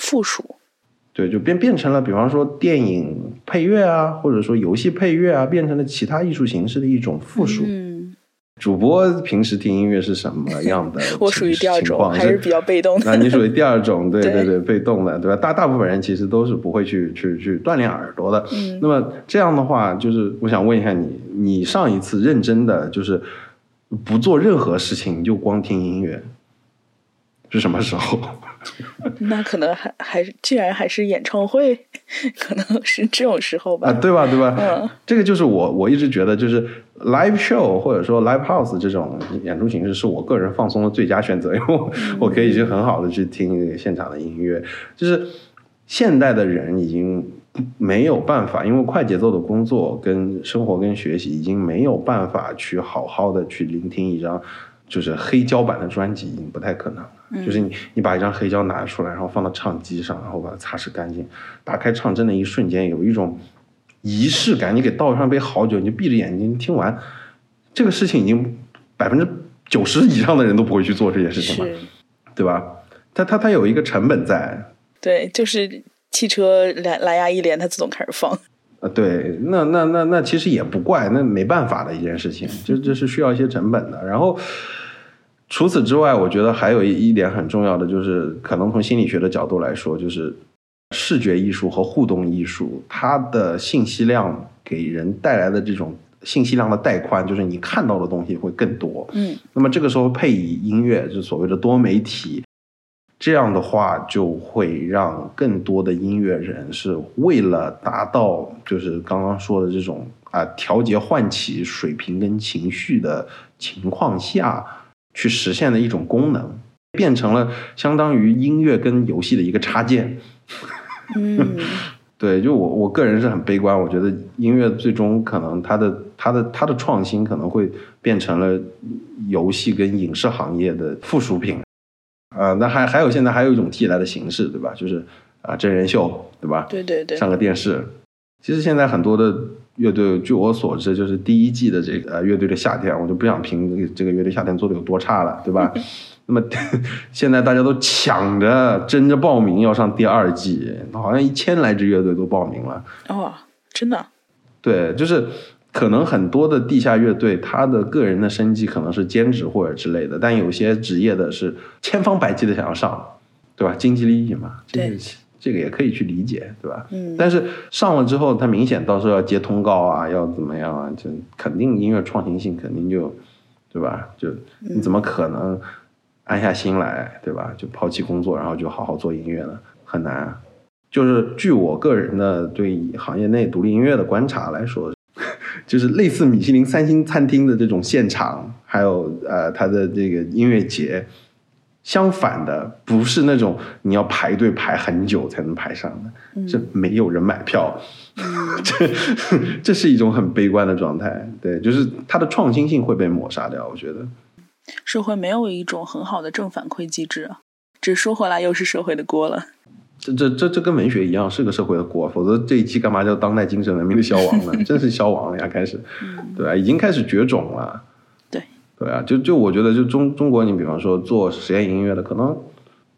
[SPEAKER 1] 附属，
[SPEAKER 2] 对，就变变成了，比方说电影配乐啊，或者说游戏配乐啊，变成了其他艺术形式的一种附属。
[SPEAKER 1] 嗯，
[SPEAKER 2] 主播平时听音乐是什么样的
[SPEAKER 1] 我属于第二种，
[SPEAKER 2] 情况
[SPEAKER 1] 还是比较被动的。
[SPEAKER 2] 那你属于第二种，对
[SPEAKER 1] 对
[SPEAKER 2] 对对，被动的，对吧？大大部分人其实都是不会去去去锻炼耳朵的。
[SPEAKER 1] 嗯
[SPEAKER 2] 那么这样的话，就是我想问一下你，你上一次认真的就是不做任何事情，你就光听音乐，是什么时候？
[SPEAKER 1] 那可能还还是，既然还是演唱会，可能是这种时候吧。
[SPEAKER 2] 啊，对吧？对吧？
[SPEAKER 1] 嗯
[SPEAKER 2] 这个就是我我一直觉得，就是 live show 或者说 live house 这种演出形式，是我个人放松的最佳选择，因为我我可以去很好的去听这个现场的音乐。就是现代的人已经没有办法，因为快节奏的工作跟生活跟学习，已经没有办法去好好的去聆听一张就是黑胶版的专辑，已经不太可能了。就是你你把一张黑胶拿出来，然后放到唱机上，然后把它擦拭干净，打开唱针的一瞬间，有一种仪式感。你给倒上杯好酒，你就闭着眼睛听完，这个事情已经百分之九十以上的人都不会去做这件事情了，对吧？它它它有一个成本在，
[SPEAKER 1] 对，就是汽车蓝蓝牙一连，它自动开始放。
[SPEAKER 2] 呃，对，那那那那其实也不怪，那没办法的一件事情，就这是需要一些成本的。然后除此之外，我觉得还有一一点很重要的，就是可能从心理学的角度来说，就是视觉艺术和互动艺术，它的信息量给人带来的这种信息量的带宽，就是你看到的东西会更多。
[SPEAKER 1] 嗯
[SPEAKER 2] 那么这个时候配以音乐，就所谓的多媒体，这样的话就会让更多的音乐人是为了达到就是刚刚说的这种啊调节唤起水平跟情绪的情况下去实现的一种功能，变成了相当于音乐跟游戏的一个插件。
[SPEAKER 1] 嗯，
[SPEAKER 2] 对，就我我个人是很悲观，我觉得音乐最终可能它的它的它的创新可能会变成了游戏跟影视行业的附属品，啊、那还还有现在还有一种替代的形式，对吧？就是啊、真人秀，对吧？
[SPEAKER 1] 对对对，
[SPEAKER 2] 上个电视。其实现在很多的乐队，据我所知，就是第一季的这个呃乐队的夏天，我就不想评这个这个乐队夏天做的有多差了，对吧？那么 现在大家都抢着争着报名要上第二季，好像一千来支乐队都报名了。
[SPEAKER 1] 哦，真的，
[SPEAKER 2] 对，就是可能很多的地下乐队，他的个人的生计可能是兼职或者之类的，但有些职业的是千方百计的想要上，对吧？经济利益嘛，这个
[SPEAKER 1] 对
[SPEAKER 2] 这个也可以去理解，对吧？
[SPEAKER 1] 嗯，
[SPEAKER 2] 但是上了之后，他明显到时候要接通告啊，要怎么样啊？就肯定音乐创新性肯定就，对吧？就你怎么可能安下心来，对吧？就抛弃工作，然后就好好做音乐呢？很难啊。就是据我个人的对行业内独立音乐的观察来说，就是类似米其林三星餐厅的这种现场，还有呃它的这个音乐节，相反的不是那种你要排队排很久才能排上的，是没有人买票，这 这是一种很悲观的状态。对，就是它的创新性会被抹杀掉，我觉得。
[SPEAKER 1] 社会没有一种很好的正反馈机制啊。这说回来又是社会的锅了。
[SPEAKER 2] 这这这这跟文学一样，是个社会的锅，否则这一期干嘛叫当代精神文明的消亡呢？真是消亡了呀，开始，对吧？已经开始绝种了。
[SPEAKER 1] 对，
[SPEAKER 2] 啊，就就我觉得，就中中国，你比方说做实验音乐的，可能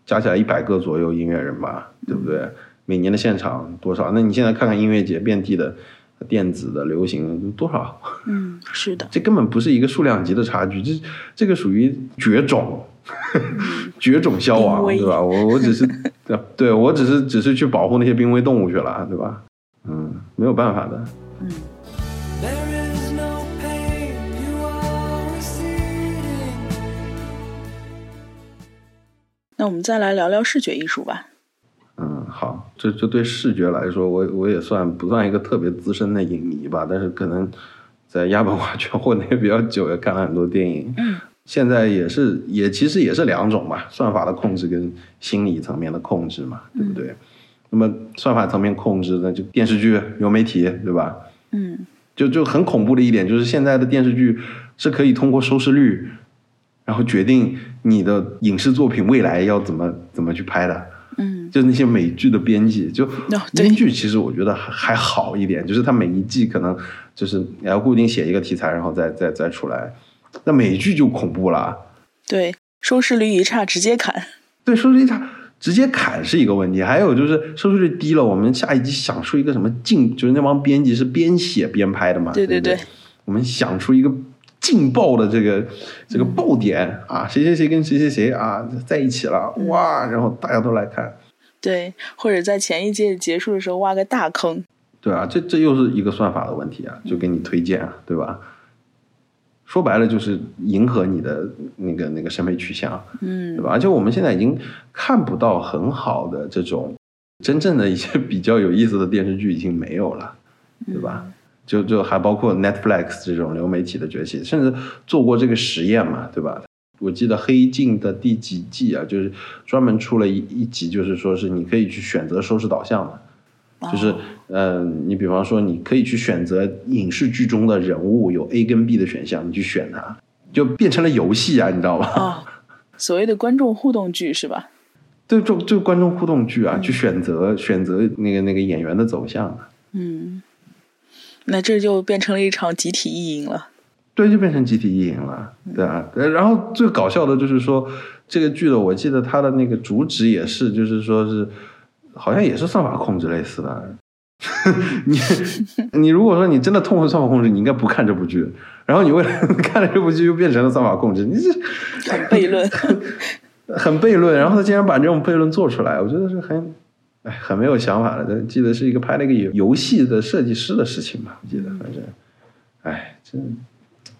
[SPEAKER 2] 加起来一百个左右音乐人吧，对不对？每年的现场多少？那你现在看看音乐节，遍地的电子的、流行多少？
[SPEAKER 1] 嗯，是的，
[SPEAKER 2] 这根本不是一个数量级的差距，这这个属于绝种，绝种消亡，对吧？我 我只是，对我只是只是去保护那些濒危动物去了，对吧？嗯，没有办法的。
[SPEAKER 3] There
[SPEAKER 1] 那我们再来聊聊视觉艺术吧。
[SPEAKER 2] 嗯，好，这这对视觉来说，我我也算不算一个特别资深的影迷吧？但是可能在亚本瓦圈混的也比较久，也看了很多电影。
[SPEAKER 1] 嗯，
[SPEAKER 2] 现在也是也其实也是两种嘛，算法的控制跟心理层面的控制嘛，对不对？那么算法层面控制，那就电视剧、流媒体，对吧？
[SPEAKER 1] 嗯
[SPEAKER 2] 就就很恐怖的一点就是，现在的电视剧是可以通过收视率，然后决定你的影视作品未来要怎么怎么去拍的。
[SPEAKER 1] 嗯
[SPEAKER 2] 就那些美剧的编辑，就
[SPEAKER 1] 对
[SPEAKER 2] 英剧其实我觉得还还好一点，就是他每一季可能就是你要固定写一个题材，然后再再再出来。那美剧就恐怖了，
[SPEAKER 1] 对，收视率一差直接砍。
[SPEAKER 2] 对收视率差直接砍是一个问题，还有就是收视率低了，我们下一集想出一个什么劲，就是那帮编辑是边写边拍的嘛，对
[SPEAKER 1] 对对
[SPEAKER 2] 我们想出一个劲爆的这个这个爆点、啊，谁谁谁跟谁谁谁啊在一起了，哇，然后大家都来看。
[SPEAKER 1] 对，或者在前一届结束的时候挖个大坑。
[SPEAKER 2] 对啊，这这又是一个算法的问题啊，就给你推荐啊，对吧？说白了就是迎合你的那个那个审美取向，
[SPEAKER 1] 嗯
[SPEAKER 2] 对吧？而且我们现在已经看不到很好的这种真正的一些比较有意思的电视剧已经没有了，对吧？就就还包括 Netflix 这种流媒体的崛起，甚至做过这个实验嘛，对吧？我记得《黑镜》的第几季啊，就是专门出了一一集，就是说是你可以去选择收视导向的，就是
[SPEAKER 1] 哦
[SPEAKER 2] 嗯、呃你比方说你可以去选择影视剧中的人物有 A 跟 B 的选项，你去选它，就变成了游戏啊，你知道吧？
[SPEAKER 1] 哦，所谓的观众互动剧是吧？
[SPEAKER 2] 对，就就观众互动剧啊，去选择选择那个那个演员的走向啊，
[SPEAKER 1] 嗯，那这就变成了一场集体意淫了。
[SPEAKER 2] 对，就变成集体意淫了，对啊。呃然后最搞笑的就是说，这个剧的我记得它的那个主旨也是，就是说是好像也是算法控制类似的。你 你如果说你真的痛恨算法控制，你应该不看这部剧。然后你为了 看了这部剧又变成了算法控制，你这
[SPEAKER 1] 很悖论。
[SPEAKER 2] 很悖论。然后他竟然把这种悖论做出来，我觉得是很哎很没有想法的。记得是一个拍了一个游游戏的设计师的事情吧，我记得反正，哎，真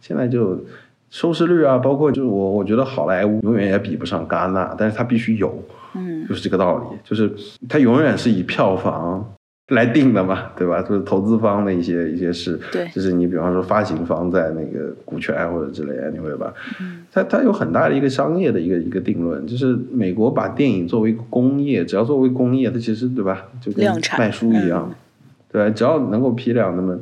[SPEAKER 2] 现在就收视率啊，包括就是我我觉得好莱坞永远也比不上戛纳，但是它必须有，
[SPEAKER 1] 嗯
[SPEAKER 2] 就是这个道理，就是它永远是以票房来定的嘛，对吧？就是投资方的一些一些事，
[SPEAKER 1] 对
[SPEAKER 2] 就是你比方说发行方在那个股权或者之类的，你会吧？
[SPEAKER 1] 嗯
[SPEAKER 2] 它它有很大的一个商业的一个一个定论，就是美国把电影作为工业，只要作为工业，它其实对吧，就跟卖书一样，对吧？只要能够批量，那么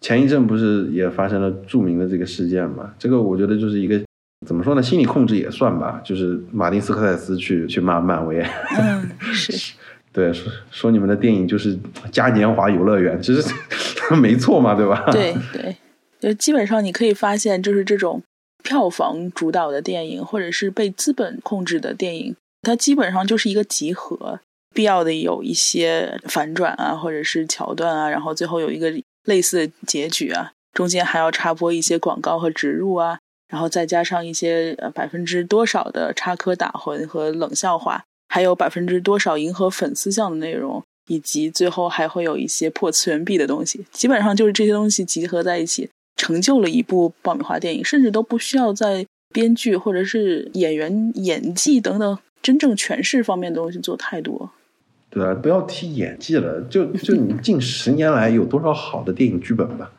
[SPEAKER 2] 前一阵不是也发生了著名的这个事件嘛？这个我觉得就是一个怎么说呢，心理控制也算吧，就是马丁斯科塞斯去去骂漫威，
[SPEAKER 1] 嗯，是
[SPEAKER 2] 对，说说你们的电影就是嘉年华游乐园，其实 没错嘛，对吧？
[SPEAKER 1] 对对，就基本上你可以发现，就是这种票房主导的电影，或者是被资本控制的电影，它基本上就是一个集合，必要的有一些反转啊，或者是桥段啊，然后最后有一个类似的结局啊，中间还要插播一些广告和植入啊，然后再加上一些呃百分之多少的插科打诨和冷笑话，还有百分之多少迎合粉丝向的内容，以及最后还会有一些破次元壁的东西，基本上就是这些东西集合在一起，成就了一部爆米花电影，甚至都不需要在编剧或者是演员演技等等真正诠释方面的东西做太多。
[SPEAKER 2] 对啊，不要提演技了，就就你近十年来有多少好的电影剧本吧，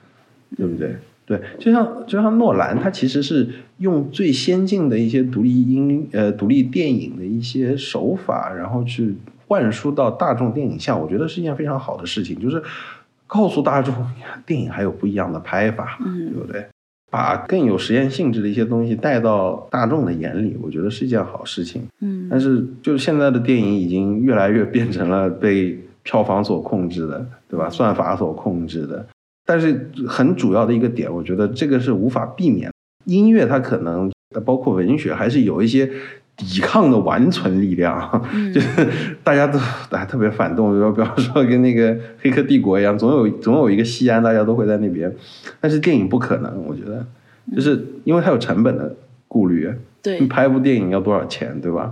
[SPEAKER 2] 对不对？对，就像就像诺兰，他其实是用最先进的一些独立音呃独立电影的一些手法，然后去灌输到大众电影下，我觉得是一件非常好的事情，就是告诉大众电影还有不一样的拍法，
[SPEAKER 1] 嗯
[SPEAKER 2] 对不对？把更有实验性质的一些东西带到大众的眼里，我觉得是一件好事情。
[SPEAKER 1] 嗯
[SPEAKER 2] 但是就是现在的电影已经越来越变成了被票房所控制的，对吧？算法所控制的。但是很主要的一个点，我觉得这个是无法避免。音乐它可能包括文学，还是有一些抵抗的顽存力量，
[SPEAKER 1] 嗯
[SPEAKER 2] 就是大家都还特别反动，比如比方说跟那个《黑客帝国》一样，总有总有一个西安，大家都会在那边。但是电影不可能，我觉得，就是因为它有成本的顾虑。
[SPEAKER 1] 对
[SPEAKER 2] 你拍一部电影要多少钱，对吧？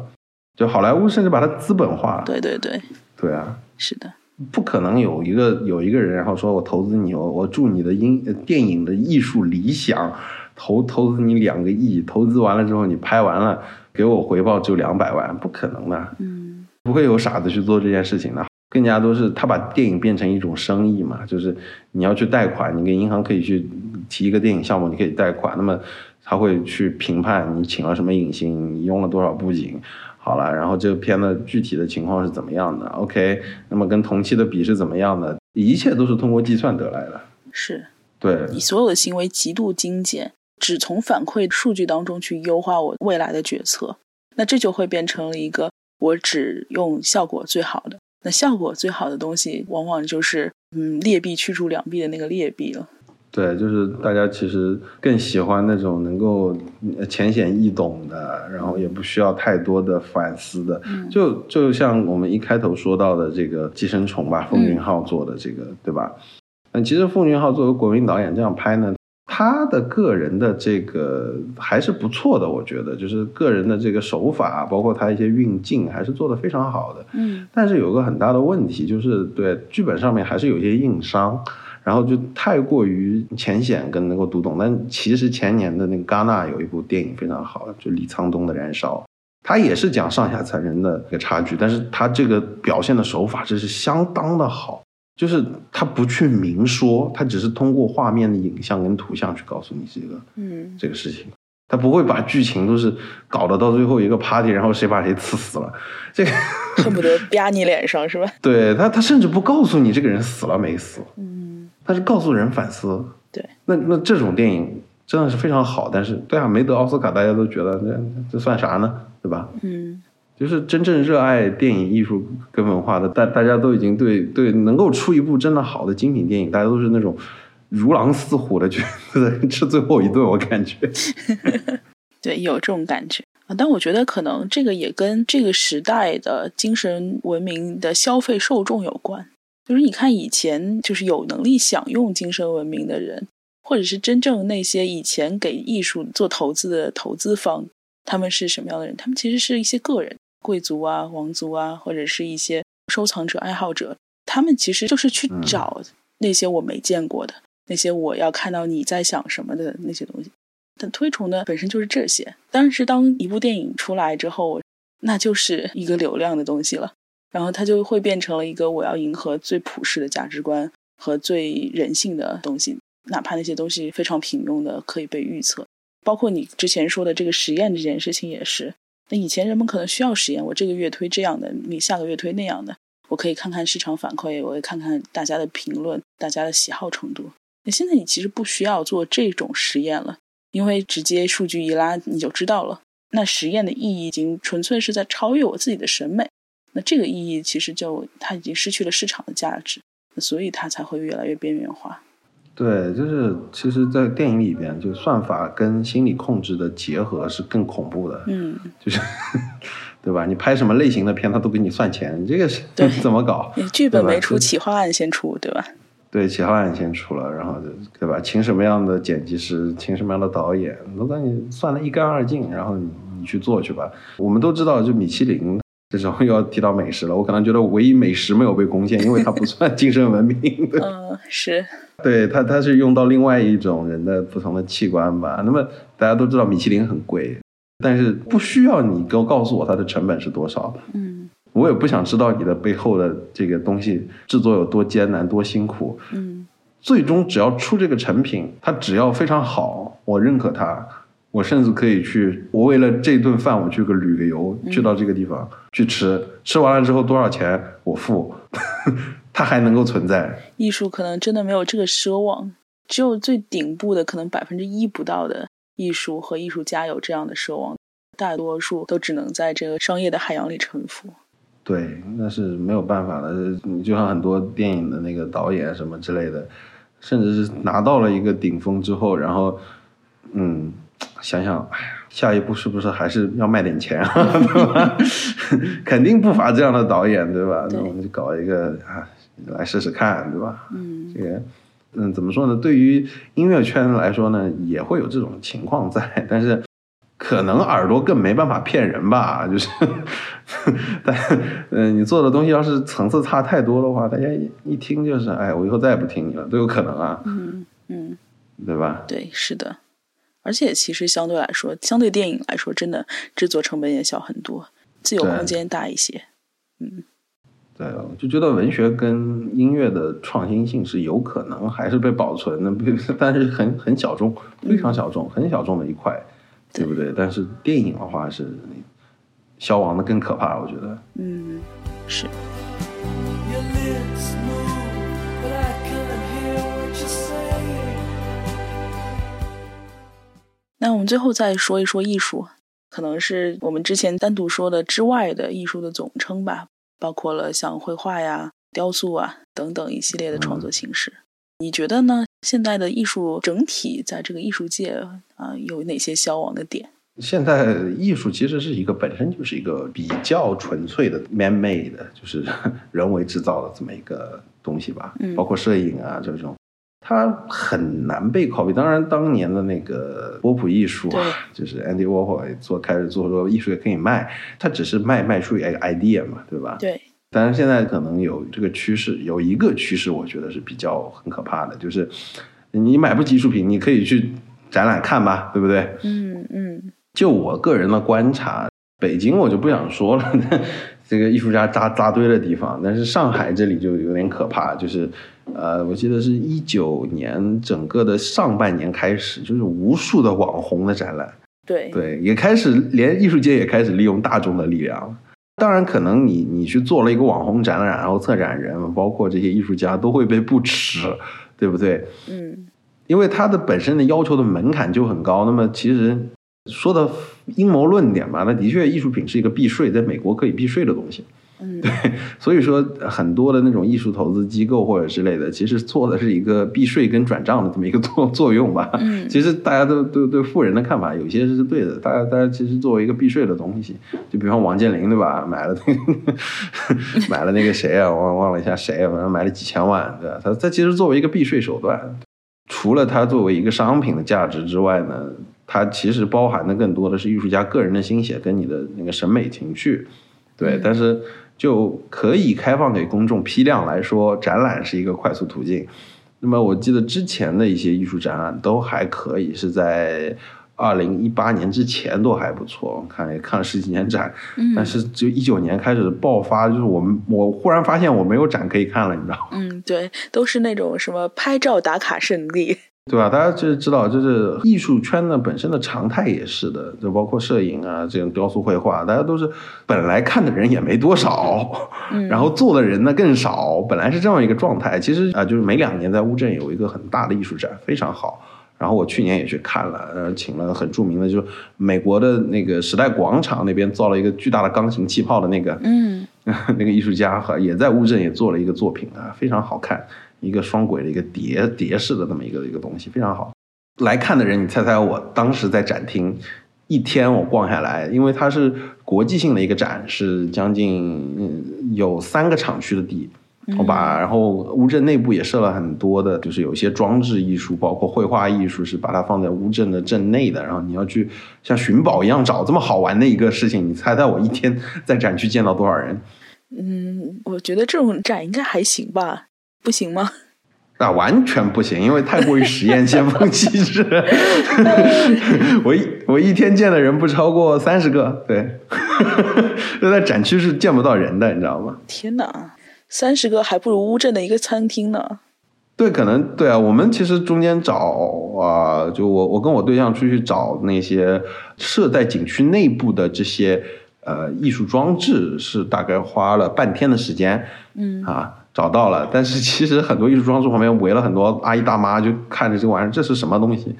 [SPEAKER 2] 就好莱坞甚至把它资本化，
[SPEAKER 1] 对对对，
[SPEAKER 2] 对啊，
[SPEAKER 1] 是的，
[SPEAKER 2] 不可能有一个有一个人，然后说我投资你，我我祝你的音呃电影的艺术理想，投投资你两个亿，投资完了之后你拍完了给我回报只有两百万，不可能的，
[SPEAKER 1] 嗯
[SPEAKER 2] 不会有傻子去做这件事情的。更加都是他把电影变成一种生意嘛，就是你要去贷款，你跟银行可以去提一个电影项目，你可以贷款，那么他会去评判你请了什么影星，你用了多少布景。好了，然后这个片的具体的情况是怎么样的？OK，那么跟同期的比是怎么样的？一切都是通过计算得来的。
[SPEAKER 1] 是
[SPEAKER 2] 对，
[SPEAKER 1] 你所有的行为极度精简，只从反馈数据当中去优化我未来的决策，那这就会变成了一个我只用效果最好的。那效果最好的东西，往往就是嗯劣币驱逐良币的那个劣币了。
[SPEAKER 2] 对，就是大家其实更喜欢那种能够呃浅显易懂的，然后也不需要太多的反思的。就就像我们一开头说到的这个《寄生虫》吧，奉俊昊做的这个，对吧？嗯，其实奉俊昊作为国民导演这样拍呢，他的个人的这个还是不错的，我觉得，就是个人的这个手法，包括他一些运镜，还是做的非常好的。
[SPEAKER 1] 嗯
[SPEAKER 2] 但是有个很大的问题，就是对剧本上面还是有一些硬伤，然后就太过于浅显跟能够读懂。但其实前年的那个戛纳有一部电影非常好，就李沧东的《燃烧》，他也是讲上下层人的一个差距，但是他这个表现的手法真是相当的好。就是他不去明说，他只是通过画面的影像跟图像去告诉你这个
[SPEAKER 1] 嗯
[SPEAKER 2] 这个事情，他不会把剧情都是搞得到最后一个 party，然后谁把谁刺死了，这个
[SPEAKER 1] 恨不得啪你脸上是吧？
[SPEAKER 2] 对他，他甚至不告诉你这个人死了没死，
[SPEAKER 1] 嗯，
[SPEAKER 2] 他是告诉人反思。
[SPEAKER 1] 对，
[SPEAKER 2] 那那这种电影真的是非常好，但是对啊，没得奥斯卡，大家都觉得这这算啥呢？对吧？
[SPEAKER 1] 嗯
[SPEAKER 2] 就是真正热爱电影艺术跟文化的，大大家都已经对对能够出一部真的好的精品电影，大家都是那种如狼似虎的去吃最后一顿，我感觉。
[SPEAKER 1] 对，有这种感觉啊。但我觉得可能这个也跟这个时代的精神文明的消费受众有关。就是你看以前就是有能力享用精神文明的人，或者是真正那些以前给艺术做投资的投资方，他们是什么样的人？他们其实是一些个人，贵族啊、王族啊，或者是一些收藏者、爱好者。他们其实就是去
[SPEAKER 2] 嗯
[SPEAKER 1] 找那些我没见过的，那些我要看到你在想什么的那些东西。但推崇的本身就是这些，但是当一部电影出来之后，那就是一个流量的东西了，然后它就会变成了一个我要迎合最普世的价值观和最人性的东西，哪怕那些东西非常平庸的可以被预测，包括你之前说的这个实验这件事情也是。那以前人们可能需要实验，我这个月推这样的，你下个月推那样的，我可以看看市场反馈，我会看看大家的评论，大家的喜好程度。那现在你其实不需要做这种实验了。因为直接数据一拉你就知道了。那实验的意义已经纯粹是在超越我自己的审美，那这个意义其实就它已经失去了市场的价值，所以它才会越来越边缘化。
[SPEAKER 2] 对，就是其实，在电影里边，就算法跟心理控制的结合是更恐怖的。
[SPEAKER 1] 嗯，
[SPEAKER 2] 就是，对吧？你拍什么类型的片，他都给你算钱，你这个是
[SPEAKER 1] 对
[SPEAKER 2] 怎么搞？
[SPEAKER 1] 你剧本没出，企划案先出，对吧？
[SPEAKER 2] 对，企划案先出了，然后就对吧？请什么样的剪辑师，请什么样的导演，都给你算得一干二净，然后你你去做去吧。我们都知道，就米其林这时候又要提到美食了，我可能觉得唯一美食没有被攻陷，因为它不算 精神文明的。
[SPEAKER 1] 嗯，是，
[SPEAKER 2] 对它，它是用到另外一种人的不同的器官吧。那么大家都知道米其林很贵，但是不需要你给我告诉我它的成本是多少，
[SPEAKER 1] 嗯
[SPEAKER 2] 我也不想知道你的背后的这个东西制作有多艰难、多辛苦。
[SPEAKER 1] 嗯
[SPEAKER 2] 最终只要出这个成品，它只要非常好，我认可它。我甚至可以去，我为了这顿饭，我去个旅个游，去到这个地方去吃，吃完了之后多少钱我付，它还能够存在。
[SPEAKER 1] 艺术可能真的没有这个奢望，只有最顶部的可能百分之一不到的艺术和艺术家有这样的奢望，大多数都只能在这个商业的海洋里沉浮。
[SPEAKER 2] 对，那是没有办法的。你就像很多电影的那个导演什么之类的，甚至是拿到了一个顶峰之后，然后，嗯，想想，哎呀，下一步是不是还是要卖点钱啊？对吧？肯定不乏这样的导演，对吧？那我们就搞一个啊，来试试看，对吧？
[SPEAKER 1] 嗯
[SPEAKER 2] 这个，嗯，怎么说呢？对于音乐圈来说呢，也会有这种情况在，但是可能耳朵更没办法骗人吧，就是，但嗯、你做的东西要是层次差太多的话，大家一一听就是，哎，我以后再也不听你了，都有可能啊，
[SPEAKER 1] 嗯嗯。
[SPEAKER 2] 对吧？
[SPEAKER 1] 对，是的，而且其实相对来说，相对电影来说，真的制作成本也小很多，自由空间大一些。
[SPEAKER 2] 嗯对，我就觉得文学跟音乐的创新性是有可能还是被保存的，但是很很小众，非常小众，很小众的一块，对不对？但是电影的话是消亡的更可怕，我觉得。
[SPEAKER 1] 嗯，是。那我们最后再说一说艺术，可能是我们之前单独说的之外的艺术的总称吧，包括了像绘画呀、雕塑啊等等一系列的创作形式。你觉得呢？现在的艺术整体在这个艺术界啊、有哪些消亡的点？
[SPEAKER 2] 现在艺术其实是一个本身就是一个比较纯粹的 man-made 的，就是 人为制造的这么一个东西吧，
[SPEAKER 1] 嗯
[SPEAKER 2] 包括摄影啊这种，它很难被 copy。当然，当年的那个波普艺术啊，就是 Andy Warhol 做开始做说艺术也可以卖，它只是卖卖出一个 idea 嘛，对吧？
[SPEAKER 1] 对，
[SPEAKER 2] 但是现在可能有这个趋势，有一个趋势，我觉得是比较很可怕的，就是你买不起艺术品，你可以去展览看吧，对不对？
[SPEAKER 1] 嗯嗯
[SPEAKER 2] 就我个人的观察，北京我就不想说了，这个艺术家扎扎堆的地方，但是上海这里就有点可怕，就是，呃，我记得是一九年整个的上半年开始，就是无数的网红的展览，
[SPEAKER 1] 对
[SPEAKER 2] 对，也开始连艺术界也开始利用大众的力量了。当然，可能你你去做了一个网红展览，然后策展人包括这些艺术家都会被不耻，对不对？
[SPEAKER 1] 嗯
[SPEAKER 2] 因为它的本身的要求的门槛就很高。那么其实说的阴谋论点吧，那的确艺术品是一个避税，在美国可以避税的东西。
[SPEAKER 1] 嗯，对
[SPEAKER 2] 所以说很多的那种艺术投资机构或者之类的，其实做的是一个避税跟转账的这么一个作 作用吧。
[SPEAKER 1] 嗯
[SPEAKER 2] 其实大家都都对富人的看法有些是对的，大家大家其实作为一个避税的东西，就比方王健林对吧，买了那个 买了那个谁啊，忘忘了一下谁啊，反正买了几千万，对吧？他他其实作为一个避税手段，除了它作为一个商品的价值之外呢，它其实包含的更多的是艺术家个人的心血跟你的那个审美情趣，对，
[SPEAKER 1] 嗯
[SPEAKER 2] 但是就可以开放给公众批量来说，展览是一个快速途径。那么我记得之前的一些艺术展览都还可以，是在二零一八年之前都还不错，看也看了十几年展，
[SPEAKER 1] 嗯
[SPEAKER 2] 但是就一九年开始爆发，就是我们我忽然发现我没有展可以看了，你知道吗？
[SPEAKER 1] 嗯，对，都是那种什么拍照打卡圣地。
[SPEAKER 2] 对吧？大家就是知道，就是艺术圈呢本身的常态也是的，就包括摄影啊，这种雕塑、绘画，大家都是本来看的人也没多少，
[SPEAKER 1] 嗯
[SPEAKER 2] 然后做的人呢更少，本来是这样一个状态。其实啊、就是每两年在乌镇有一个很大的艺术展，非常好。然后我去年也去看了，呃，请了很著名的，就是美国的那个时代广场那边造了一个巨大的钢琴气泡的那个，
[SPEAKER 1] 嗯
[SPEAKER 2] 那个艺术家和也在乌镇也做了一个作品啊，非常好看，一个双轨的一个叠叠式的这么一个一个东西，非常好。来看的人，你猜猜我当时在展厅一天我逛下来，因为它是国际性的一个展，是将近嗯有三个厂区的地。我把，然后乌镇内部也设了很多的，就是有一些装置艺术，包括绘画艺术，是把它放在乌镇的镇内的。然后你要去像寻宝一样找这么好玩的一个事情，你猜猜我一天在展区见到多少人？
[SPEAKER 1] 嗯，我觉得这种展应该还行吧，不行吗？
[SPEAKER 2] 啊，完全不行，因为太过于实验先锋机制。我一我一天见的人不超过三十个，对，就在展区是见不到人的，你知道吗？
[SPEAKER 1] 天哪，三十个还不如乌镇的一个餐厅呢。
[SPEAKER 2] 对，可能对啊，我们其实中间找啊、就我我跟我对象出去找那些设在景区内部的这些呃艺术装置，是大概花了半天的时间，
[SPEAKER 1] 嗯
[SPEAKER 2] 啊，找到了，但是 其实很多艺术装置旁边围了很多阿姨大妈，就看着这玩意儿，这是什么东西？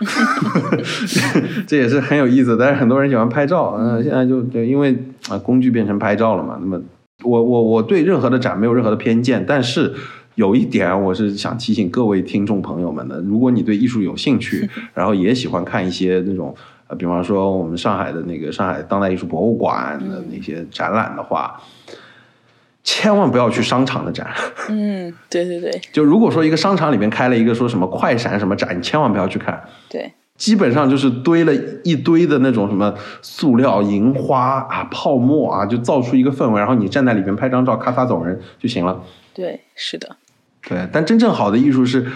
[SPEAKER 2] 这也是很有意思，但是很多人喜欢拍照，嗯、现在就就因为啊、工具变成拍照了嘛，那么我我我对任何的展没有任何的偏见，但是有一点我是想提醒各位听众朋友们的，如果你对艺术有兴趣，然后也喜欢看一些那种呃，比方说我们上海的那个上海当代艺术博物馆的那些展览的话，千万不要去商场的展。
[SPEAKER 1] 嗯，对对对
[SPEAKER 2] 就如果说一个商场里面开了一个说什么快闪什么展，你千万不要去看。
[SPEAKER 1] 对，
[SPEAKER 2] 基本上就是堆了一堆的那种什么塑料、银花啊、泡沫啊，就造出一个氛围，然后你站在里面拍张照，咔嚓走人就行了。
[SPEAKER 1] 对，是的，
[SPEAKER 2] 对，但真正好的艺术是，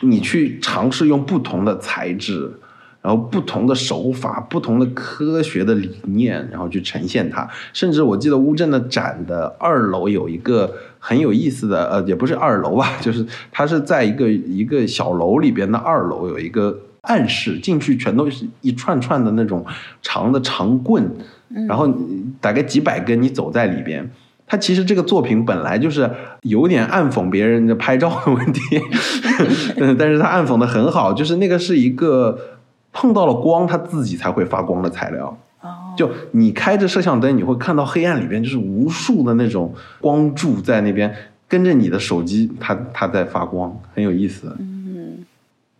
[SPEAKER 2] 你去尝试用不同的材质，然后不同的手法、不同的科学的理念，然后去呈现它。甚至我记得乌镇的展的二楼有一个很有意思的，呃，也不是二楼吧，就是它是在一个一个小楼里边的二楼有一个暗室，进去全都是一串串的那种长的长棍，然后大概几百根，你走在里边。它其实这个作品本来就是有点暗讽别人的拍照的问题，嗯，但是它暗讽的很好，就是那个是一个碰到了光，它自己才会发光的材料。
[SPEAKER 1] 哦，
[SPEAKER 2] 就你开着摄像灯，你会看到黑暗里边就是无数的那种光柱在那边跟着你的手机，它它在发光，很有意思。
[SPEAKER 1] 嗯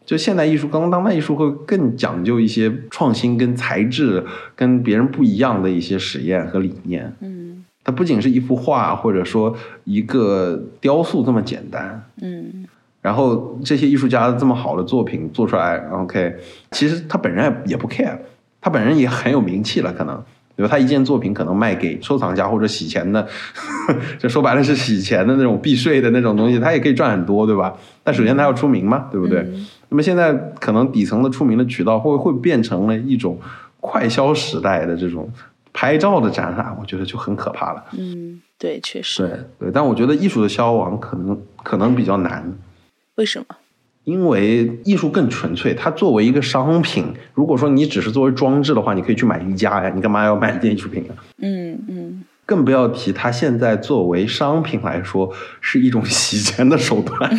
[SPEAKER 2] 就现代艺术跟当代艺术会更讲究一些创新跟材质，跟别人不一样的一些实验和理念。
[SPEAKER 1] 嗯
[SPEAKER 2] 它不仅是一幅画，或者说一个雕塑这么简单。
[SPEAKER 1] 嗯
[SPEAKER 2] 然后这些艺术家这么好的作品做出来，OK，其实他本人也也不 care，他本人也很有名气了，可能，比如他一件作品可能卖给收藏家或者洗钱的，就说白了是洗钱的那种避税的那种东西，他也可以赚很多，对吧？但首先他要出名嘛，对不对？
[SPEAKER 1] 嗯
[SPEAKER 2] 那么现在可能底层的出名的渠道会会变成了一种快消时代的这种拍照的展览，我觉得就很可怕了。
[SPEAKER 1] 嗯，对，确实。
[SPEAKER 2] 对对，但我觉得艺术的消亡可能可能比较难。
[SPEAKER 1] 为什么？
[SPEAKER 2] 因为艺术更纯粹，它作为一个商品，如果说你只是作为装置的话，你可以去买宜家呀，你干嘛要买一件艺术品啊？
[SPEAKER 1] 嗯嗯
[SPEAKER 2] 更不要提它现在作为商品来说，是一种洗钱的手段。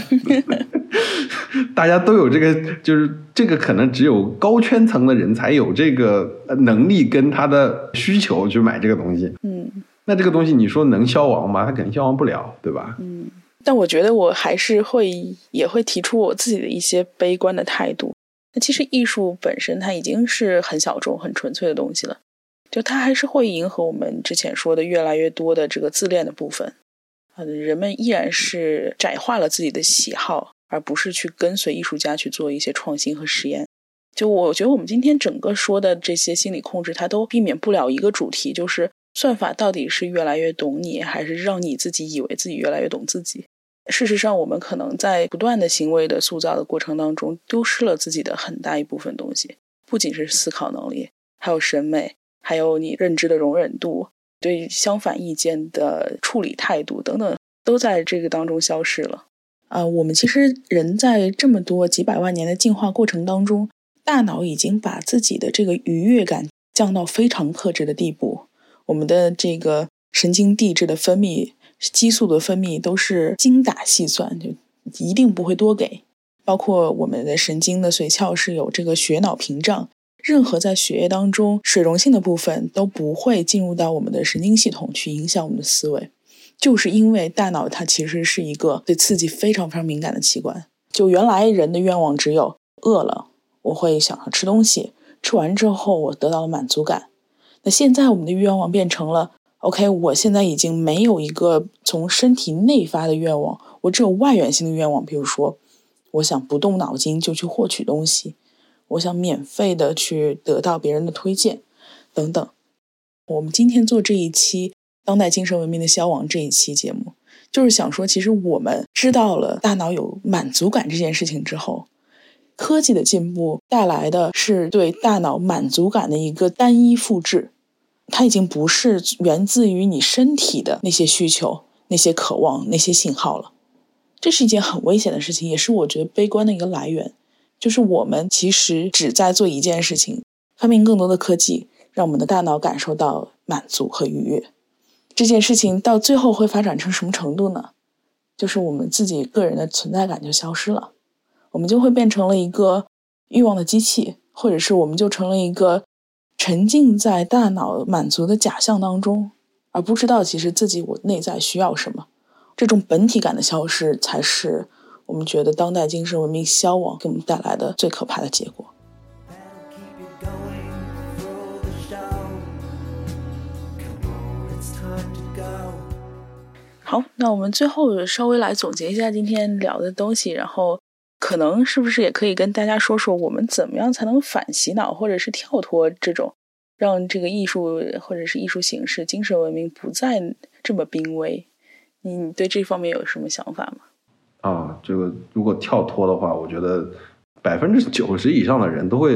[SPEAKER 2] 大家都有这个，就是这个可能只有高圈层的人才有这个呃能力跟他的需求去买这个东西。
[SPEAKER 1] 嗯
[SPEAKER 2] 那这个东西你说能消亡吗？它肯定消亡不了，对吧？
[SPEAKER 1] 嗯。但我觉得我还是会也会提出我自己的一些悲观的态度。那其实艺术本身它已经是很小众、很纯粹的东西了，就它还是会迎合我们之前说的越来越多的这个自恋的部分。嗯，人们依然是窄化了自己的喜好，而不是去跟随艺术家去做一些创新和实验。就我觉得我们今天整个说的这些心理控制，它都避免不了一个主题，就是算法到底是越来越懂你，还是让你自己以为自己越来越懂自己？事实上，我们可能在不断的行为的塑造的过程当中，丢失了自己的很大一部分东西，不仅是思考能力，还有审美，还有你认知的容忍度，对相反意见的处理态度等等，都在这个当中消失了。啊、我们其实人在这么多几百万年的进化过程当中，大脑已经把自己的这个愉悦感降到非常克制的地步，我们的这个神经递质的分泌、激素的分泌都是精打细算，就一定不会多给。包括我们的神经的髓鞘是有这个血脑屏障，任何在血液当中水溶性的部分都不会进入到我们的神经系统去影响我们的思维，就是因为大脑它其实是一个对刺激非常非常敏感的器官。就原来人的愿望只有饿了，我会想要吃东西，吃完之后我得到了满足感。那现在我们的愿望变成了，OK，我现在已经没有一个从身体内发的愿望，我只有外源性的愿望，比如说，我想不动脑筋就去获取东西，我想免费的去得到别人的推荐，等等。我们今天做这一期《当代精神文明的消亡》这一期节目，就是想说，其实我们知道了大脑有满足感这件事情之后，科技的进步带来的是对大脑满足感的一个单一复制，它已经不是源自于你身体的那些需求、那些渴望、那些信号了。这是一件很危险的事情，也是我觉得悲观的一个来源。就是我们其实只在做一件事情，发明更多的科技，让我们的大脑感受到满足和愉悦。这件事情到最后会发展成什么程度呢？就是我们自己个人的存在感就消失了，我们就会变成了一个欲望的机器，或者是我们就成了一个沉浸在大脑满足的假象当中，而不知道其实自己我内在需要什么。这种本体感的消失，才是我们觉得当代精神文明消亡给我们带来的最可怕的结果。好，那我们最后稍微来总结一下今天聊的东西，然后可能是不是也可以跟大家说说，我们怎么样才能反洗脑，或者是跳脱这种让这个艺术或者是艺术形式、精神文明不再这么濒危？你你对这方面有什么想法吗？
[SPEAKER 2] 啊，这个如果跳脱的话，我觉得百分之九十以上的人都会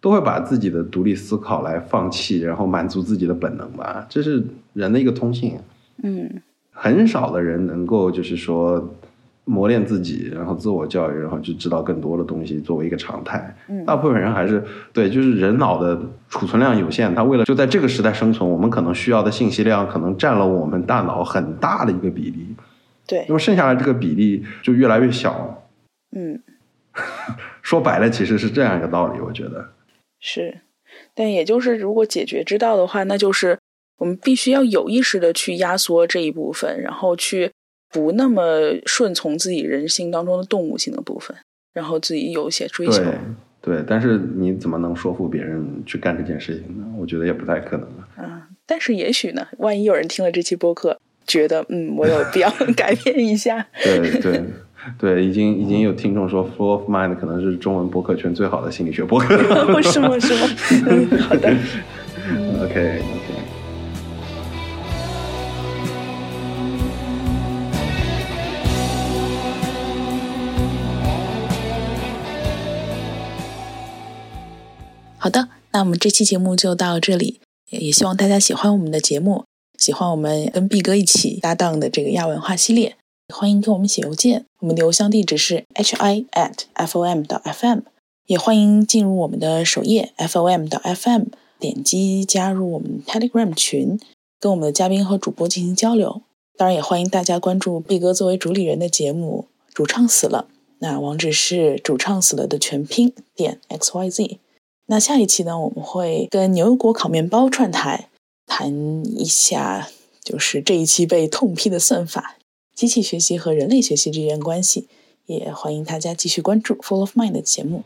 [SPEAKER 2] 都会把自己的独立思考来放弃，然后满足自己的本能吧，这是人的一个通性。
[SPEAKER 1] 嗯
[SPEAKER 2] 很少的人能够就是说磨练自己，然后自我教育，然后就知道更多的东西作为一个常态。
[SPEAKER 1] 嗯
[SPEAKER 2] 大部分人还是对，就是人脑的储存量有限，他为了就在这个时代生存，我们可能需要的信息量可能占了我们大脑很大的一个比例，
[SPEAKER 1] 对
[SPEAKER 2] 那么剩下来这个比例就越来越小。
[SPEAKER 1] 嗯
[SPEAKER 2] 说白了，其实是这样一个道理，我觉得。
[SPEAKER 1] 是，但也就是如果解决之道的话，那就是我们必须要有意识的去压缩这一部分，然后去不那么顺从自己人性当中的动物性的部分，然后自己有一些追求。
[SPEAKER 2] 对对，但是你怎么能说服别人去干这件事情呢？我觉得也不太可能啊。
[SPEAKER 1] 嗯，但是也许呢，万一有人听了这期播客，觉得嗯，我有必要 改变一下。
[SPEAKER 2] 对对对，已经已经有听众说，Flow of Mind 可能是中文播客圈最好的心理学播客。
[SPEAKER 1] 是吗？是吗？嗯，好的。
[SPEAKER 2] OK。
[SPEAKER 1] 好的，那我们这期节目就到这里，也也希望大家喜欢我们的节目，喜欢我们跟毕哥一起搭档的这个亚文化系列，欢迎给我们写邮件，我们的邮箱地址是 hi at fom 到 fm，也欢迎进入我们的首页 fom 到 fm，点击加入我们 Telegram 群，跟我们的嘉宾和主播进行交流。当然，也欢迎大家关注毕哥作为主理人的节目《主唱死了》，那网址是主唱死了的全拼点 x y z。那下一期呢，我们会跟牛油果烤面包串台，谈一下就是这一期被痛批的算法、机器学习和人类学习之间关系。也欢迎大家继续关注 Full of Mind 的节目。